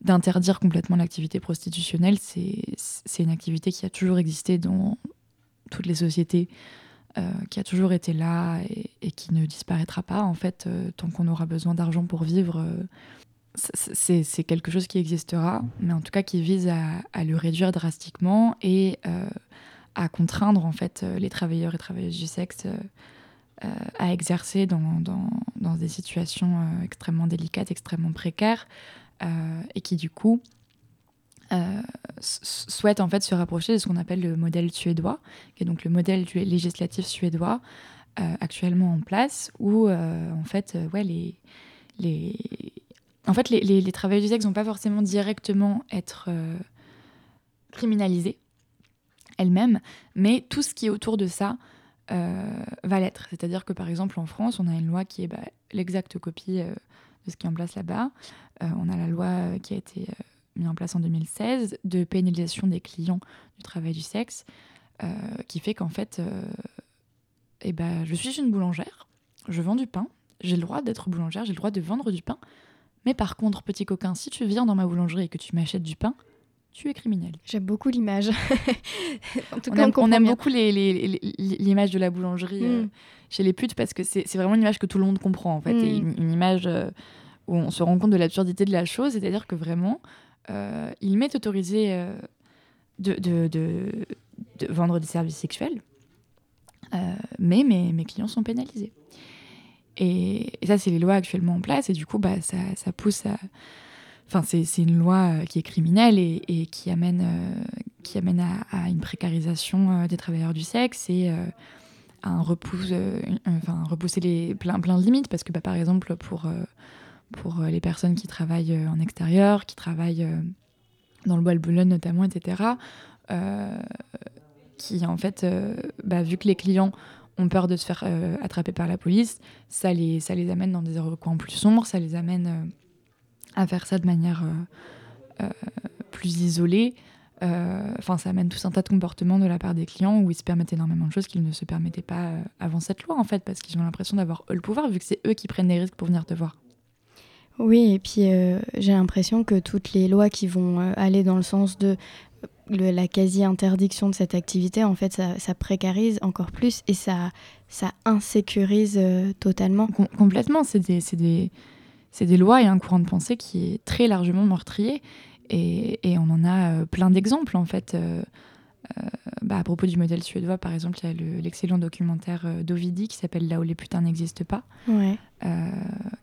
d'interdire complètement l'activité prostitutionnelle. C'est une activité qui a toujours existé dans, toutes les sociétés, euh, qui a toujours été là et, qui ne disparaîtra pas en fait euh, tant qu'on aura besoin d'argent pour vivre. Euh, c'est quelque chose qui existera, mais en tout cas qui vise à, le réduire drastiquement et à contraindre en fait les travailleurs et travailleuses du sexe à exercer dans, dans, dans, des situations extrêmement délicates, extrêmement précaires, et qui du coup euh, souhaite en fait se rapprocher de ce qu'on appelle le modèle suédois, qui est donc le modèle législatif suédois euh, actuellement en place, où euh, en fait, ouais, les, les, en fait, les, les, travailleurs du sexe vont pas forcément directement être criminalisés elles-mêmes, mais tout ce qui est autour de ça va l'être. C'est-à-dire que par exemple en France, on a une loi qui est bah, l'exacte copie de ce qui est en place là-bas. on a la loi qui a été mis en place en 2016 de pénalisation des clients du travail du sexe, euh, qui fait qu'en fait, euh, eh ben, je suis une boulangère, je vends du pain, j'ai le droit d'être boulangère, j'ai le droit de vendre du pain, mais par contre, petit coquin, si tu viens dans ma boulangerie et que tu m'achètes du pain, tu es criminel. J'aime beaucoup l'image. on, aime, beaucoup l'image de la boulangerie euh, mm. chez les putes parce que c'est vraiment une image que tout le monde comprend en fait, et mm. une, image où on se rend compte de l'absurdité de la chose, c'est-à-dire que vraiment, euh, il m'est autorisé euh, de, vendre des services sexuels, euh, mais mes, mes, clients sont pénalisés. Et, ça, c'est les lois actuellement en place, et du coup, bah, ça, ça pousse à... Enfin, c'est une loi qui est criminelle et, qui amène, qui amène à, une précarisation des travailleurs du sexe et à repousse, enfin, repousser les, plein, plein de limites, parce que bah, par exemple, pour pour euh, les personnes qui travaillent euh, en extérieur, qui travaillent euh, dans le bois de Boulogne notamment, etc. qui en fait, bah, vu que les clients ont peur de se faire attraper par la police, ça les, ça les amène dans des recoins plus sombres, ça les amène à faire ça de manière plus isolée. Enfin, ça amène tout un tas de comportements de la part des clients où ils se permettent énormément de choses qu'ils ne se permettaient pas avant cette loi, en fait, parce qu'ils ont l'impression d'avoir le pouvoir, vu que c'est eux qui prennent des risques pour venir te voir. Oui, et puis euh, j'ai l'impression que toutes les lois qui vont euh, aller dans le sens de la quasi-interdiction de cette activité, en fait, ça, précarise encore plus et ça, ça insécurise euh, totalement. complètement, c'est des, des, des, lois et un courant de pensée qui est très largement meurtrier et, et on en a plein d'exemples, en fait. Euh, bah, à propos du modèle suédois, par exemple, il y a l'excellent documentaire euh, d'Ovidi qui s'appelle Là où les putains n'existent pas, euh,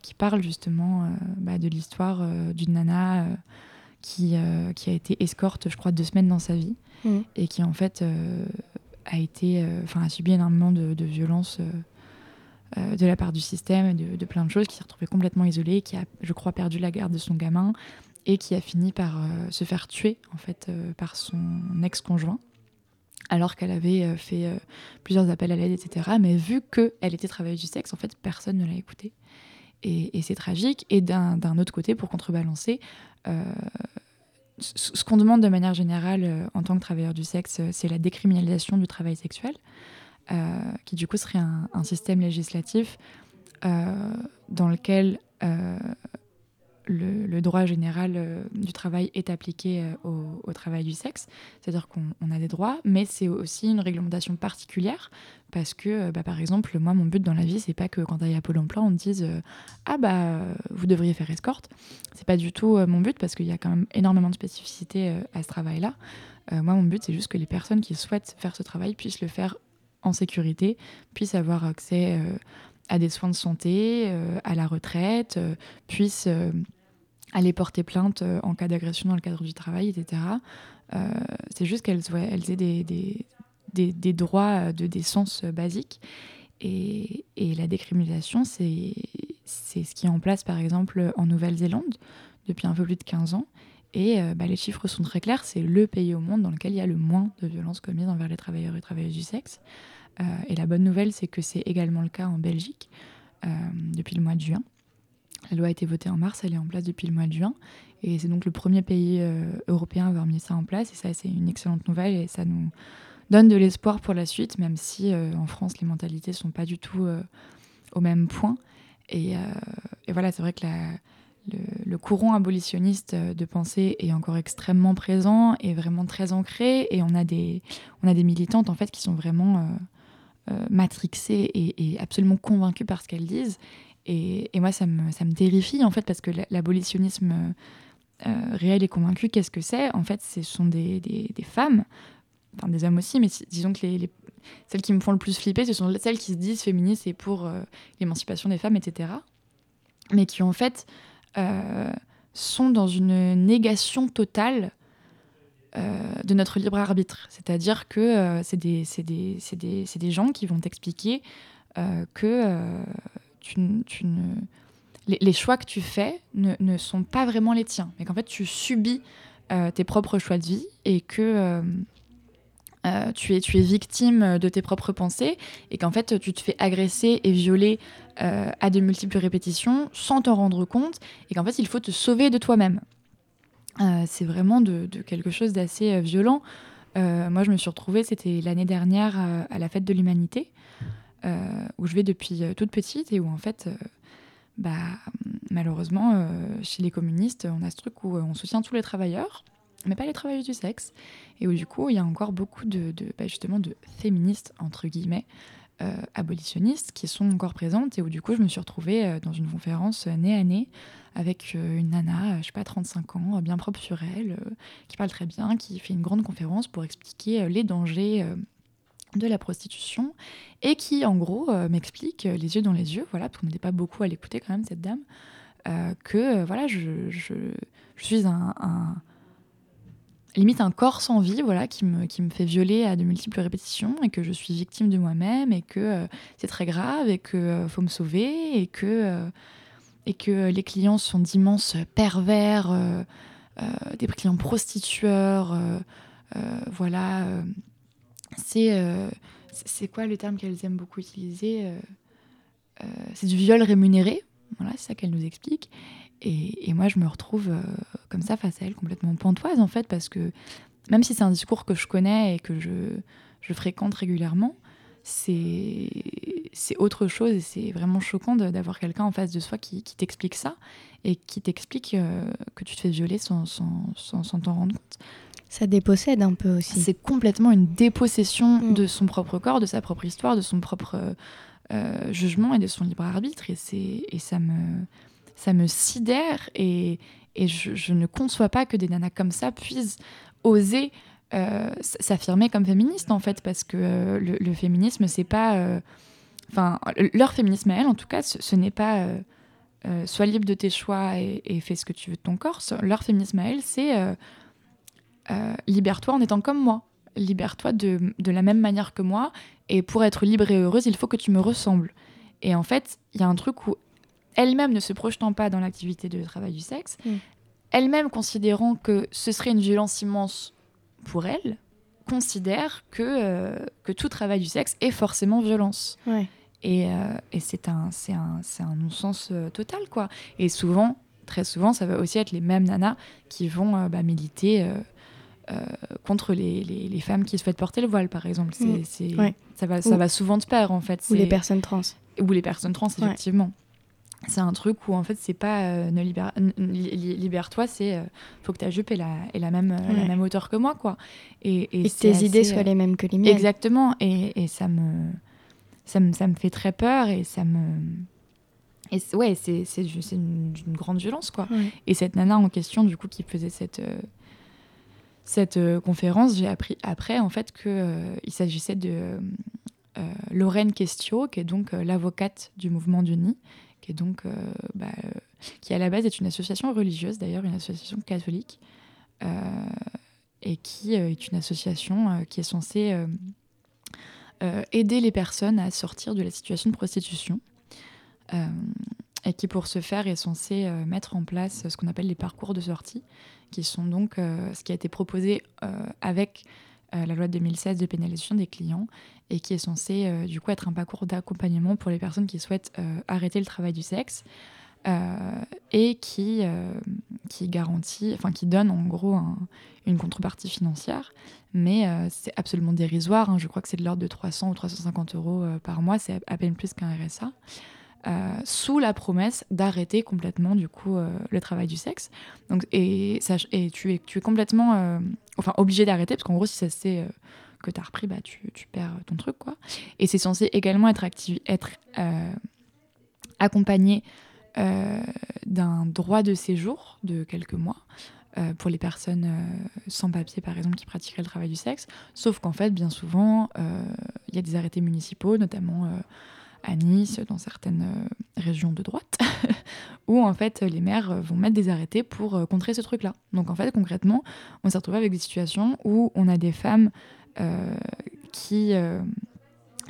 qui parle justement bah, de l'histoire d'une nana qui, qui a été escorte, je crois, deux semaines dans sa vie mm. et qui en fait a été, enfin, a subi énormément de, de violences. De la part du système, de, de plein de choses, qui s'est retrouvée complètement isolée, qui a, je crois, perdu la garde de son gamin et qui a fini par se faire tuer en fait par son ex-conjoint alors qu'elle avait euh, fait euh, plusieurs appels à l'aide, etc. Mais vu qu'elle était travailleuse du sexe, en fait, personne ne l'a écoutée. Et, c'est tragique. Et d'un autre côté, pour contrebalancer, euh, ce qu'on demande de manière générale en tant que travailleur du sexe, c'est la décriminalisation du travail sexuel, qui du coup serait un système législatif dans lequel le, droit général euh, du travail est appliqué euh, au, travail du sexe, c'est-à-dire qu'on a des droits, mais c'est aussi une réglementation particulière parce que, euh, bah, par exemple, moi, mon but dans la vie, c'est pas que quand tu ailles à Pôle emploi, on te dise Ah, bah, vous devriez faire escorte. C'est pas du tout mon but parce qu'il y a quand même énormément de spécificités à ce travail-là. moi, mon but, c'est juste que les personnes qui souhaitent faire ce travail puissent le faire en sécurité, puissent avoir accès à des soins de santé, à la retraite, puissent aller porter plainte en cas d'agression dans le cadre du travail, etc. c'est juste qu'elles elles aient des, des, droits de décence basiques. Et, la décriminalisation, c'est ce qui est en place, par exemple, en Nouvelle-Zélande depuis un peu plus de 15 ans. Et euh, bah, les chiffres sont très clairs, c'est le pays au monde dans lequel il y a le moins de violences commises envers les travailleurs et travailleuses du sexe. Euh, et la bonne nouvelle, c'est que c'est également le cas en Belgique euh, depuis le mois de juin. La loi a été votée en mars, elle est en place depuis le mois de juin. Et c'est donc le premier pays européen à avoir mis ça en place. Et ça, c'est une excellente nouvelle et ça nous donne de l'espoir pour la suite, même si en France, les mentalités ne sont pas du tout au même point. Et, voilà, c'est vrai que le, courant abolitionniste de pensée est encore extrêmement présent et vraiment très ancré. Et on a des, on a des militantes en fait qui sont vraiment euh, euh, matrixées et, absolument convaincues par ce qu'elles disent. Et, moi, ça me, ça me terrifie en fait parce que l'abolitionnisme euh, réel et convaincu, qu'est-ce que c'est? En fait, ce sont des, des, femmes, enfin des hommes aussi, mais disons que les, celles qui me font le plus flipper, ce sont celles qui se disent féministes et pour l'émancipation des femmes, etc. Mais qui en fait euh, sont dans une négation totale euh, de notre libre arbitre. C'est-à-dire que euh, c'est des, des, des, des, gens qui vont t'expliquer que tu, tu ne, les, choix que tu fais ne, ne, sont pas vraiment les tiens, mais qu'en fait tu subis tes propres choix de vie et que euh, tu, es, tu es victime de tes propres pensées et qu'en fait tu te fais agresser et violer euh, à de multiples répétitions sans t'en rendre compte et qu'en fait il faut te sauver de toi-même. Euh, c'est vraiment de, quelque chose d'assez violent. moi je me suis retrouvée, c'était l'année dernière à la fête de l'humanité où je vais depuis toute petite et où en fait bah, malheureusement chez les communistes on a ce truc où on soutient tous les travailleurs mais pas les travailleuses du sexe. Et où du coup, il y a encore beaucoup de, bah, justement de féministes, entre guillemets, euh, abolitionnistes qui sont encore présentes et où du coup, je me suis retrouvée euh, dans une conférence euh, nez à nez avec une nana, je sais pas, 35 ans, bien propre sur elle, qui parle très bien, qui fait une grande conférence pour expliquer les dangers de la prostitution et qui, en gros, m'explique les yeux dans les yeux, voilà, parce qu'on n'était pas beaucoup à l'écouter quand même, cette dame, que voilà, je, je, suis un limite un corps sans vie, voilà, qui me, qui me fait violer à de multiples répétitions et que je suis victime de moi-même et que euh, c'est très grave et qu'il euh, faut me sauver et que, euh, et que les clients sont d'immenses pervers, des clients prostitueurs, voilà. c'est quoi le terme qu'elles aiment beaucoup utiliser C'est du viol rémunéré, voilà, c'est ça qu'elle nous explique. Et, moi, je me retrouve euh, comme ça face à elle, complètement pantoise, en fait, parce que même si c'est un discours que je connais et que je, je fréquente régulièrement, c'est autre chose et c'est vraiment choquant d'avoir quelqu'un en face de soi qui, qui t'explique ça et qui t'explique euh, que tu te fais violer sans t'en sans, sans rendre compte. Ça dépossède un peu aussi. C'est complètement une dépossession mm. de son propre corps, de sa propre histoire, de son propre euh, jugement et de son libre arbitre. Et, et ça me ça me sidère et, et je, ne conçois pas que des nanas comme ça puissent oser euh, s'affirmer comme féministes en fait parce que euh, le, féminisme c'est pas euh, enfin leur féminisme à elles en tout cas ce, n'est pas sois libre de tes choix et, fais ce que tu veux de ton corps. Leur féminisme à elles c'est libère-toi en étant comme moi. Libère-toi de, de, la même manière que moi et pour être libre et heureuse il faut que tu me ressembles. Et en fait il y a un truc où elle-même ne se projetant pas dans l'activité de travail du sexe, mm. elle-même considérant que ce serait une violence immense pour elle, considère que, euh, que tout travail du sexe est forcément violence. Et, euh, et c'est un, un, un non-sens euh, total, quoi. Et souvent, très souvent, ça va aussi être les mêmes nanas qui vont bah, militer contre les, les, les, femmes qui souhaitent porter le voile, par exemple. C'est, mm. ça, va, ça va souvent de pair, en fait. Ou les personnes trans. Ou les personnes trans, effectivement c'est un truc où en fait c'est pas euh, ne libère, toi c'est euh, faut que ta jupe ait la, la même euh, la même hauteur que moi quoi. Et, et, tes idées soient les mêmes que les miennes. Exactement. Et, et ça me ça me ça me fait très peur et ça me et ouais c'est c'est une, une, grande violence quoi. Et cette nana en question du coup qui faisait cette cette conférence, j'ai appris après en fait qu'il s'agissait de Lorraine Questio, qui est donc l'avocate du mouvement du Nid, qui est donc bah, qui à la base est une association religieuse d'ailleurs, une association catholique, et qui est une association qui est censée aider les personnes à sortir de la situation de prostitution et qui pour ce faire est censé euh, mettre en place ce qu'on appelle les parcours de sortie, qui sont donc euh, ce qui a été proposé euh, avec la loi de 2016 de pénalisation des clients et qui est censé du coup être un parcours d'accompagnement pour les personnes qui souhaitent arrêter le travail du sexe et qui, qui garantit, enfin qui donne en gros une contrepartie financière, mais c'est absolument dérisoire. Hein. je crois que c'est de l'ordre de 300 ou 350 euros par mois, c'est à peine plus qu'un RSA. Euh, sous la promesse d'arrêter complètement du coup euh, le travail du sexe. Donc, et, tu, es, complètement euh, enfin, obligé d'arrêter, parce qu'en gros, si ça c'est que tu as repris, bah, tu, tu, perds ton truc. quoi. Et c'est censé également être, être accompagné d'un droit de séjour de quelques mois. pour les personnes sans papier, par exemple, qui pratiqueraient le travail du sexe. Sauf qu'en fait, bien souvent, il y a des arrêtés municipaux, notamment à Nice, dans certaines euh, régions de droite, où en fait les maires vont mettre des arrêtés pour euh, contrer ce truc-là. Donc en fait concrètement, on s'est retrouvé avec des situations où on a des femmes euh, qui,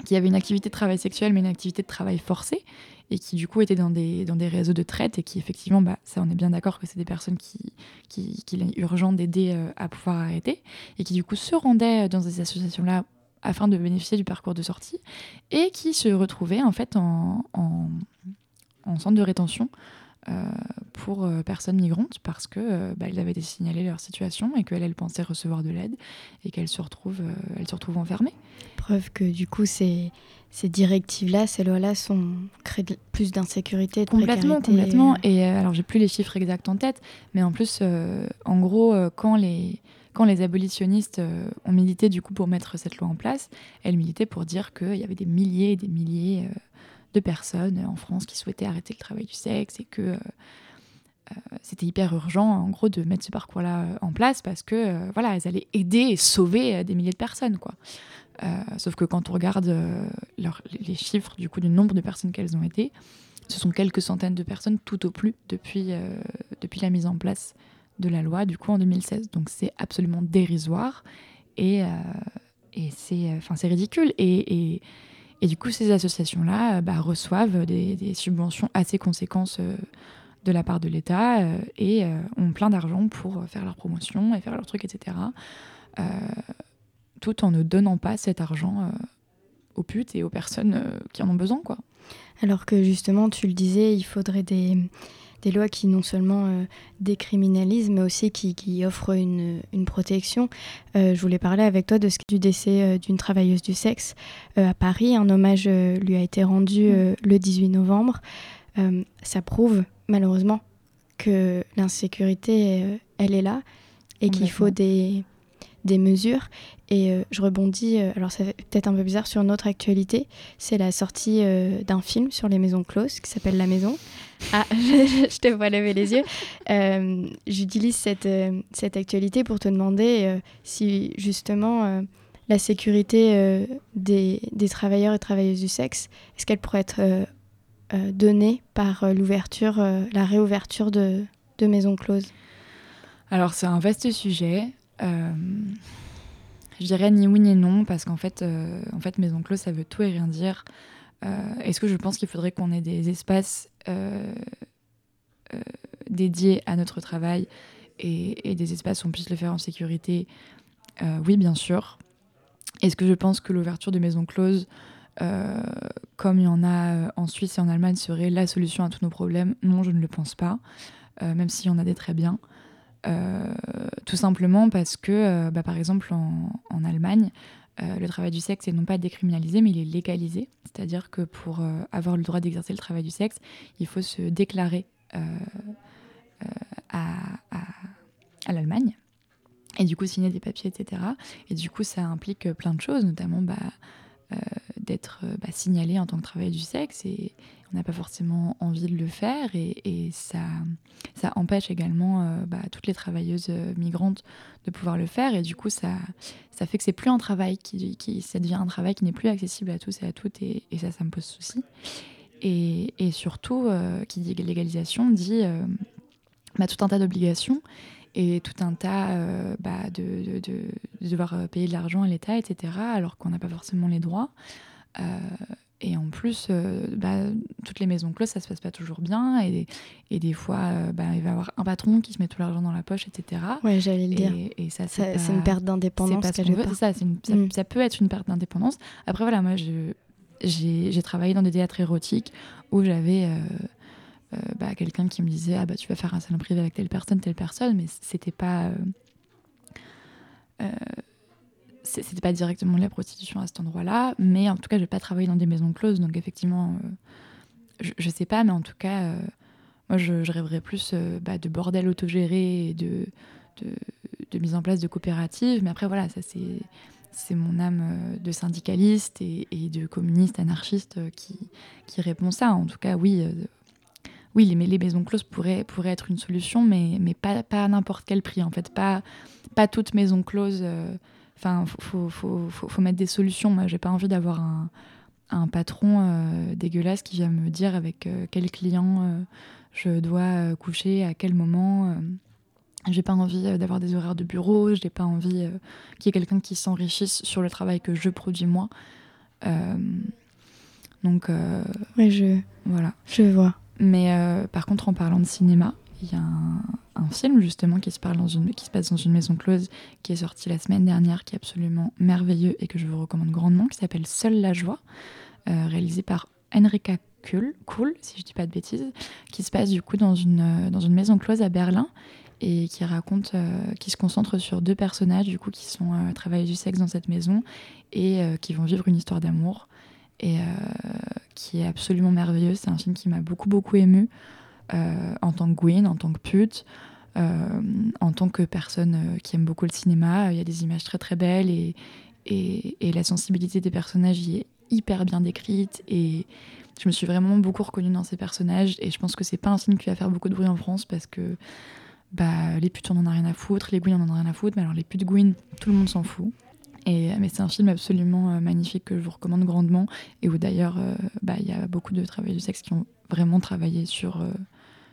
qui avaient une activité de travail sexuel mais une activité de travail forcé et qui du coup étaient dans des, dans des réseaux de traite et qui effectivement, bah, ça on est bien d'accord que c'est des personnes qui, qui, qui est urgent d'aider à pouvoir arrêter et qui du coup se rendaient dans ces associations-là afin de bénéficier du parcours de sortie et qui se retrouvaient en fait en, en, centre de rétention euh, pour euh, personnes migrantes parce que euh, bah, avaient été signalées leur situation et qu'elles pensaient recevoir de l'aide et qu'elles se retrouvent elles se retrouvent enfermées. Preuve que du coup ces, ces directives-là, ces lois-là sont créent plus d'insécurité, de complètement, complètement. Et alors j'ai plus les chiffres exacts en tête, mais en plus, en gros, quand les quand les abolitionnistes euh, ont milité du coup pour mettre cette loi en place, elles militaient pour dire qu'il y avait des milliers et des milliers euh, de personnes en France qui souhaitaient arrêter le travail du sexe et que euh, c'était hyper urgent en gros de mettre ce parcours-là en place parce que voilà, elles allaient aider et sauver des milliers de personnes quoi. sauf que quand on regarde les chiffres du coup du nombre de personnes qu'elles ont aidées, ce sont quelques centaines de personnes tout au plus depuis, depuis la mise en place de la loi du coup en 2016. Donc c'est absolument dérisoire et, euh, et c'est euh, enfin c'est ridicule. Et, et, et, du coup ces associations-là bah, reçoivent des, subventions assez conséquentes euh, de la part de l'État et ont plein d'argent pour faire leur promotion et faire leurs trucs, etc. tout en ne donnant pas cet argent aux putes et aux personnes qui en ont besoin. quoi. Alors que justement, tu le disais, il faudrait des, des lois qui non seulement euh, décriminalisent, mais aussi qui, offrent une, protection. Euh, je voulais parler avec toi de ce du décès euh, d'une travailleuse du sexe à Paris. Un hommage lui a été rendu mm. le 18 novembre. ça prouve malheureusement que l'insécurité, elle est là et qu'il faut des, des mesures. Et je rebondis, alors ça fait peut-être un peu bizarre, sur une autre actualité. C'est la sortie d'un film sur les maisons closes qui s'appelle La Maison. Ah, je, te vois lever les yeux. Euh, j'utilise cette, euh, cette actualité pour te demander euh, si justement la sécurité des, des, travailleurs et travailleuses du sexe, est-ce qu'elle pourrait être donnée par l'ouverture, la réouverture de, de maisons closes? Alors c'est un vaste sujet. Je dirais ni oui ni non parce qu'en fait, en fait maison close ça veut tout et rien dire. Est-ce que je pense qu'il faudrait qu'on ait des espaces euh, euh, dédiés à notre travail et, des espaces où on puisse le faire en sécurité, euh, oui, bien sûr. Est-ce que je pense que l'ouverture de maisons closes, comme il y en a en Suisse et en Allemagne, serait la solution à tous nos problèmes? Non, je ne le pense pas, même s'il y en a des très bien. Tout simplement parce que, bah, par exemple, en Allemagne, euh, le travail du sexe est non pas décriminalisé, mais il est légalisé. C'est-à-dire que pour euh, avoir le droit d'exercer le travail du sexe, il faut se déclarer euh, à, l'Allemagne et du coup signer des papiers, etc. Et du coup, ça implique plein de choses, notamment bah, d'être bah, signalé en tant que travailleur du sexe n'a pas forcément envie de le faire et, ça, empêche également euh, bah, toutes les travailleuses euh, migrantes de pouvoir le faire et du coup ça, fait que c'est plus un travail qui, ça devient un travail qui n'est plus accessible à tous et à toutes et, ça ça me pose souci. Et, surtout euh, qui dit légalisation dit bah, tout un tas d'obligations et tout un tas bah, de, devoir payer de l'argent à l'État etc alors qu'on n'a pas forcément les droits et en plus, euh, bah, toutes les maisons closes, ça se passe pas toujours bien. Et, et des fois, euh, bah, il va y avoir un patron qui se met tout l'argent dans la poche, etc. Ouais, j'allais le dire. Et, ça, c'est une perte d'indépendance. C'est ça, mm. ça, peut être une perte d'indépendance. Après, voilà, moi, j'ai travaillé dans des théâtres érotiques où j'avais euh, bah, quelqu'un qui me disait Ah, bah, tu vas faire un salon privé avec telle personne, telle personne, mais c'était pas c'était pas directement la prostitution à cet endroit-là, mais en tout cas, je n'ai pas travaillé dans des maisons closes, donc effectivement, euh, je, ne sais pas, mais en tout cas, euh, moi, je, rêverais plus euh, bah, de bordel autogéré et de, de, mise en place de coopératives, mais après, voilà, ça c'est c'est mon âme de syndicaliste et, de communiste anarchiste qui, qui répond ça. En tout cas, oui, oui, les, les, maisons closes pourraient, pourraient être une solution, mais, mais pas, pas à n'importe quel prix, en fait. Pas, pas toute maison close Enfin, faut, faut, faut, faut, mettre des solutions. Moi, j'ai pas envie d'avoir un, un, patron euh, dégueulasse qui vient me dire avec euh, quel client euh, je dois coucher, à quel moment. j'ai pas envie d'avoir des horaires de bureau. J'ai pas envie qu'il y ait quelqu'un qui s'enrichisse sur le travail que je produis moi. donc. oui, je. Voilà. Je vois. Mais par contre, en parlant de cinéma, il y a un, film justement qui se, parle dans une, qui se passe dans une maison close qui est sorti la semaine dernière, qui est absolument merveilleux et que je vous recommande grandement, qui s'appelle Seule la joie, euh, réalisé par Enrika Kuhl, si je dis pas de bêtises, qui se passe du coup dans une, euh, dans une maison close à Berlin et qui raconte, euh, qui se concentre sur deux personnages du coup qui sont euh, travailleurs du sexe dans cette maison et qui vont vivre une histoire d'amour et qui est absolument merveilleux. C'est un film qui m'a beaucoup beaucoup ému. Euh, en tant que Gwyn, en tant que pute, euh, en tant que personne euh, qui aime beaucoup le cinéma. Il y a des images très très belles et, et, la sensibilité des personnages y est hyper bien décrite et je me suis vraiment beaucoup reconnue dans ces personnages et je pense que c'est pas un film qui va faire beaucoup de bruit en France parce que bah, les putes on en a rien à foutre, les Gwyn on en a rien à foutre, mais alors les putes Gwyn, tout le monde s'en fout. Et, mais c'est un film absolument magnifique que je vous recommande grandement et où d'ailleurs bah, il y a beaucoup de travailleurs du sexe qui ont vraiment travaillé sur,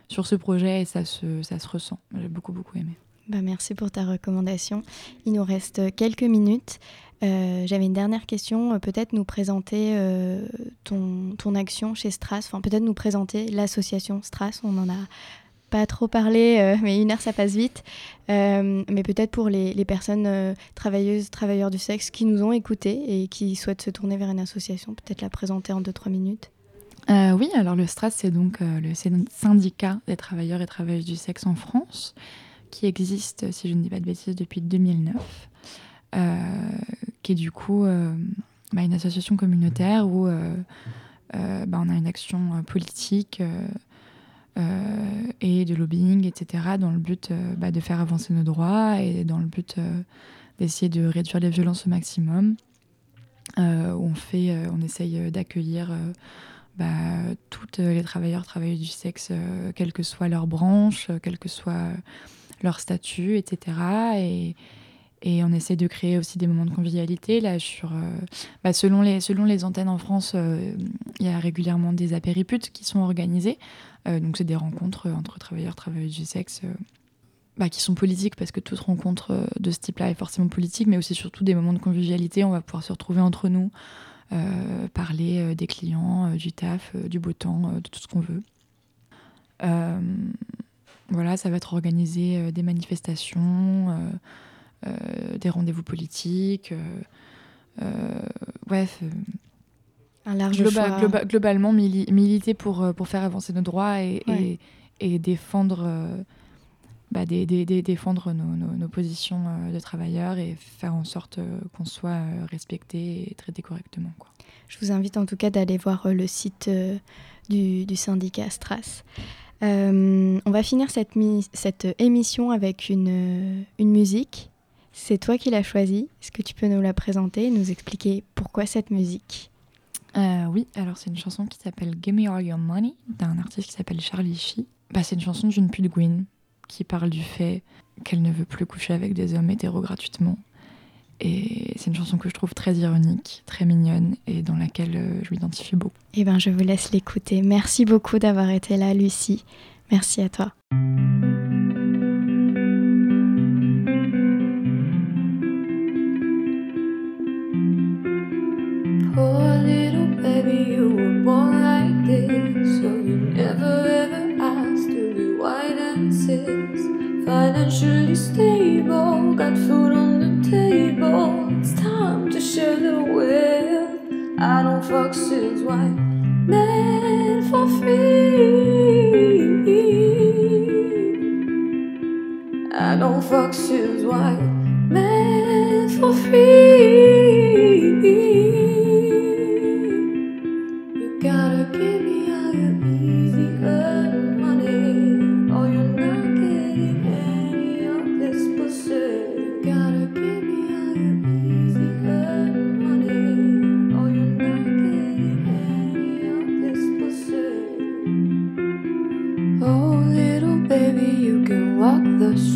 sur ce projet et ça se, ça se ressent. J'ai beaucoup, beaucoup aimé. Bah, merci pour ta recommandation. Il nous reste quelques minutes. Euh, j'avais une dernière question. Euh, peut-être nous présenter euh, ton, ton, action chez Stras, enfin peut-être nous présenter l'association Stras. On en a pas trop parlé, mais une heure ça passe vite. mais peut-être pour les, personnes travailleuses, travailleurs du sexe qui nous ont écoutés et qui souhaitent se tourner vers une association, peut-être la présenter en 2-3 minutes. Euh, oui, alors le STRAS, c'est donc euh, le syndicat des travailleurs et travailleuses du sexe en France, qui existe, si je ne dis pas de bêtises, depuis 2009, euh, qui est du coup bah, une association communautaire où bah, on a une action politique et de lobbying, etc., dans le but bah, de faire avancer nos droits et dans le but d'essayer de réduire les violences au maximum. on, fait, on essaye d'accueillir bah, toutes les travailleurs, travailleuses du sexe, euh, quelle que soit leur branche, euh, quel que soit leur statut, etc. Et, on essaie de créer aussi des moments de convivialité. Là, euh, bah, selon, les, selon les antennes en France, il y a régulièrement des apériputes qui sont organisées. Donc, c'est des rencontres entre travailleurs, travailleuses du sexe. Bah, qui sont politiques parce que toute rencontre de ce type-là est forcément politique, mais aussi surtout des moments de convivialité. On va pouvoir se retrouver entre nous, euh, parler euh, des clients, euh, du taf, du beau temps, de tout ce qu'on veut. voilà, ça va être organisé des manifestations, des rendez-vous politiques, bref un large globalement militer pour, pour faire avancer nos droits et, et, défendre bah, des, des, défendre nos, nos, positions euh, de travailleurs et faire en sorte euh, qu'on soit euh, respecté et traité correctement. Quoi. Je vous invite en tout cas d'aller voir le site du, du, syndicat Stras. on va finir cette, cette émission avec une, une musique. C'est toi qui l'as choisie. Est-ce que tu peux nous la présenter et nous expliquer pourquoi cette musique? Euh, oui, alors c'est une chanson qui s'appelle Give Me All Your Money d'un artiste qui s'appelle Charlie Shee. Bah, c'est une chanson d'une Gwyn qui parle du fait qu'elle ne veut plus coucher avec des hommes hétéros gratuitement. Et c'est une chanson que je trouve très ironique, très mignonne et dans laquelle euh, je m'identifie beaucoup. Eh bien, je vous laisse l'écouter. Merci beaucoup d'avoir été là, Lucie. Merci à toi. Financially stable, got food on the table. It's time to share the wealth. I don't fuck since white men for free. I don't fuck since white men for free.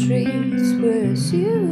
trees with you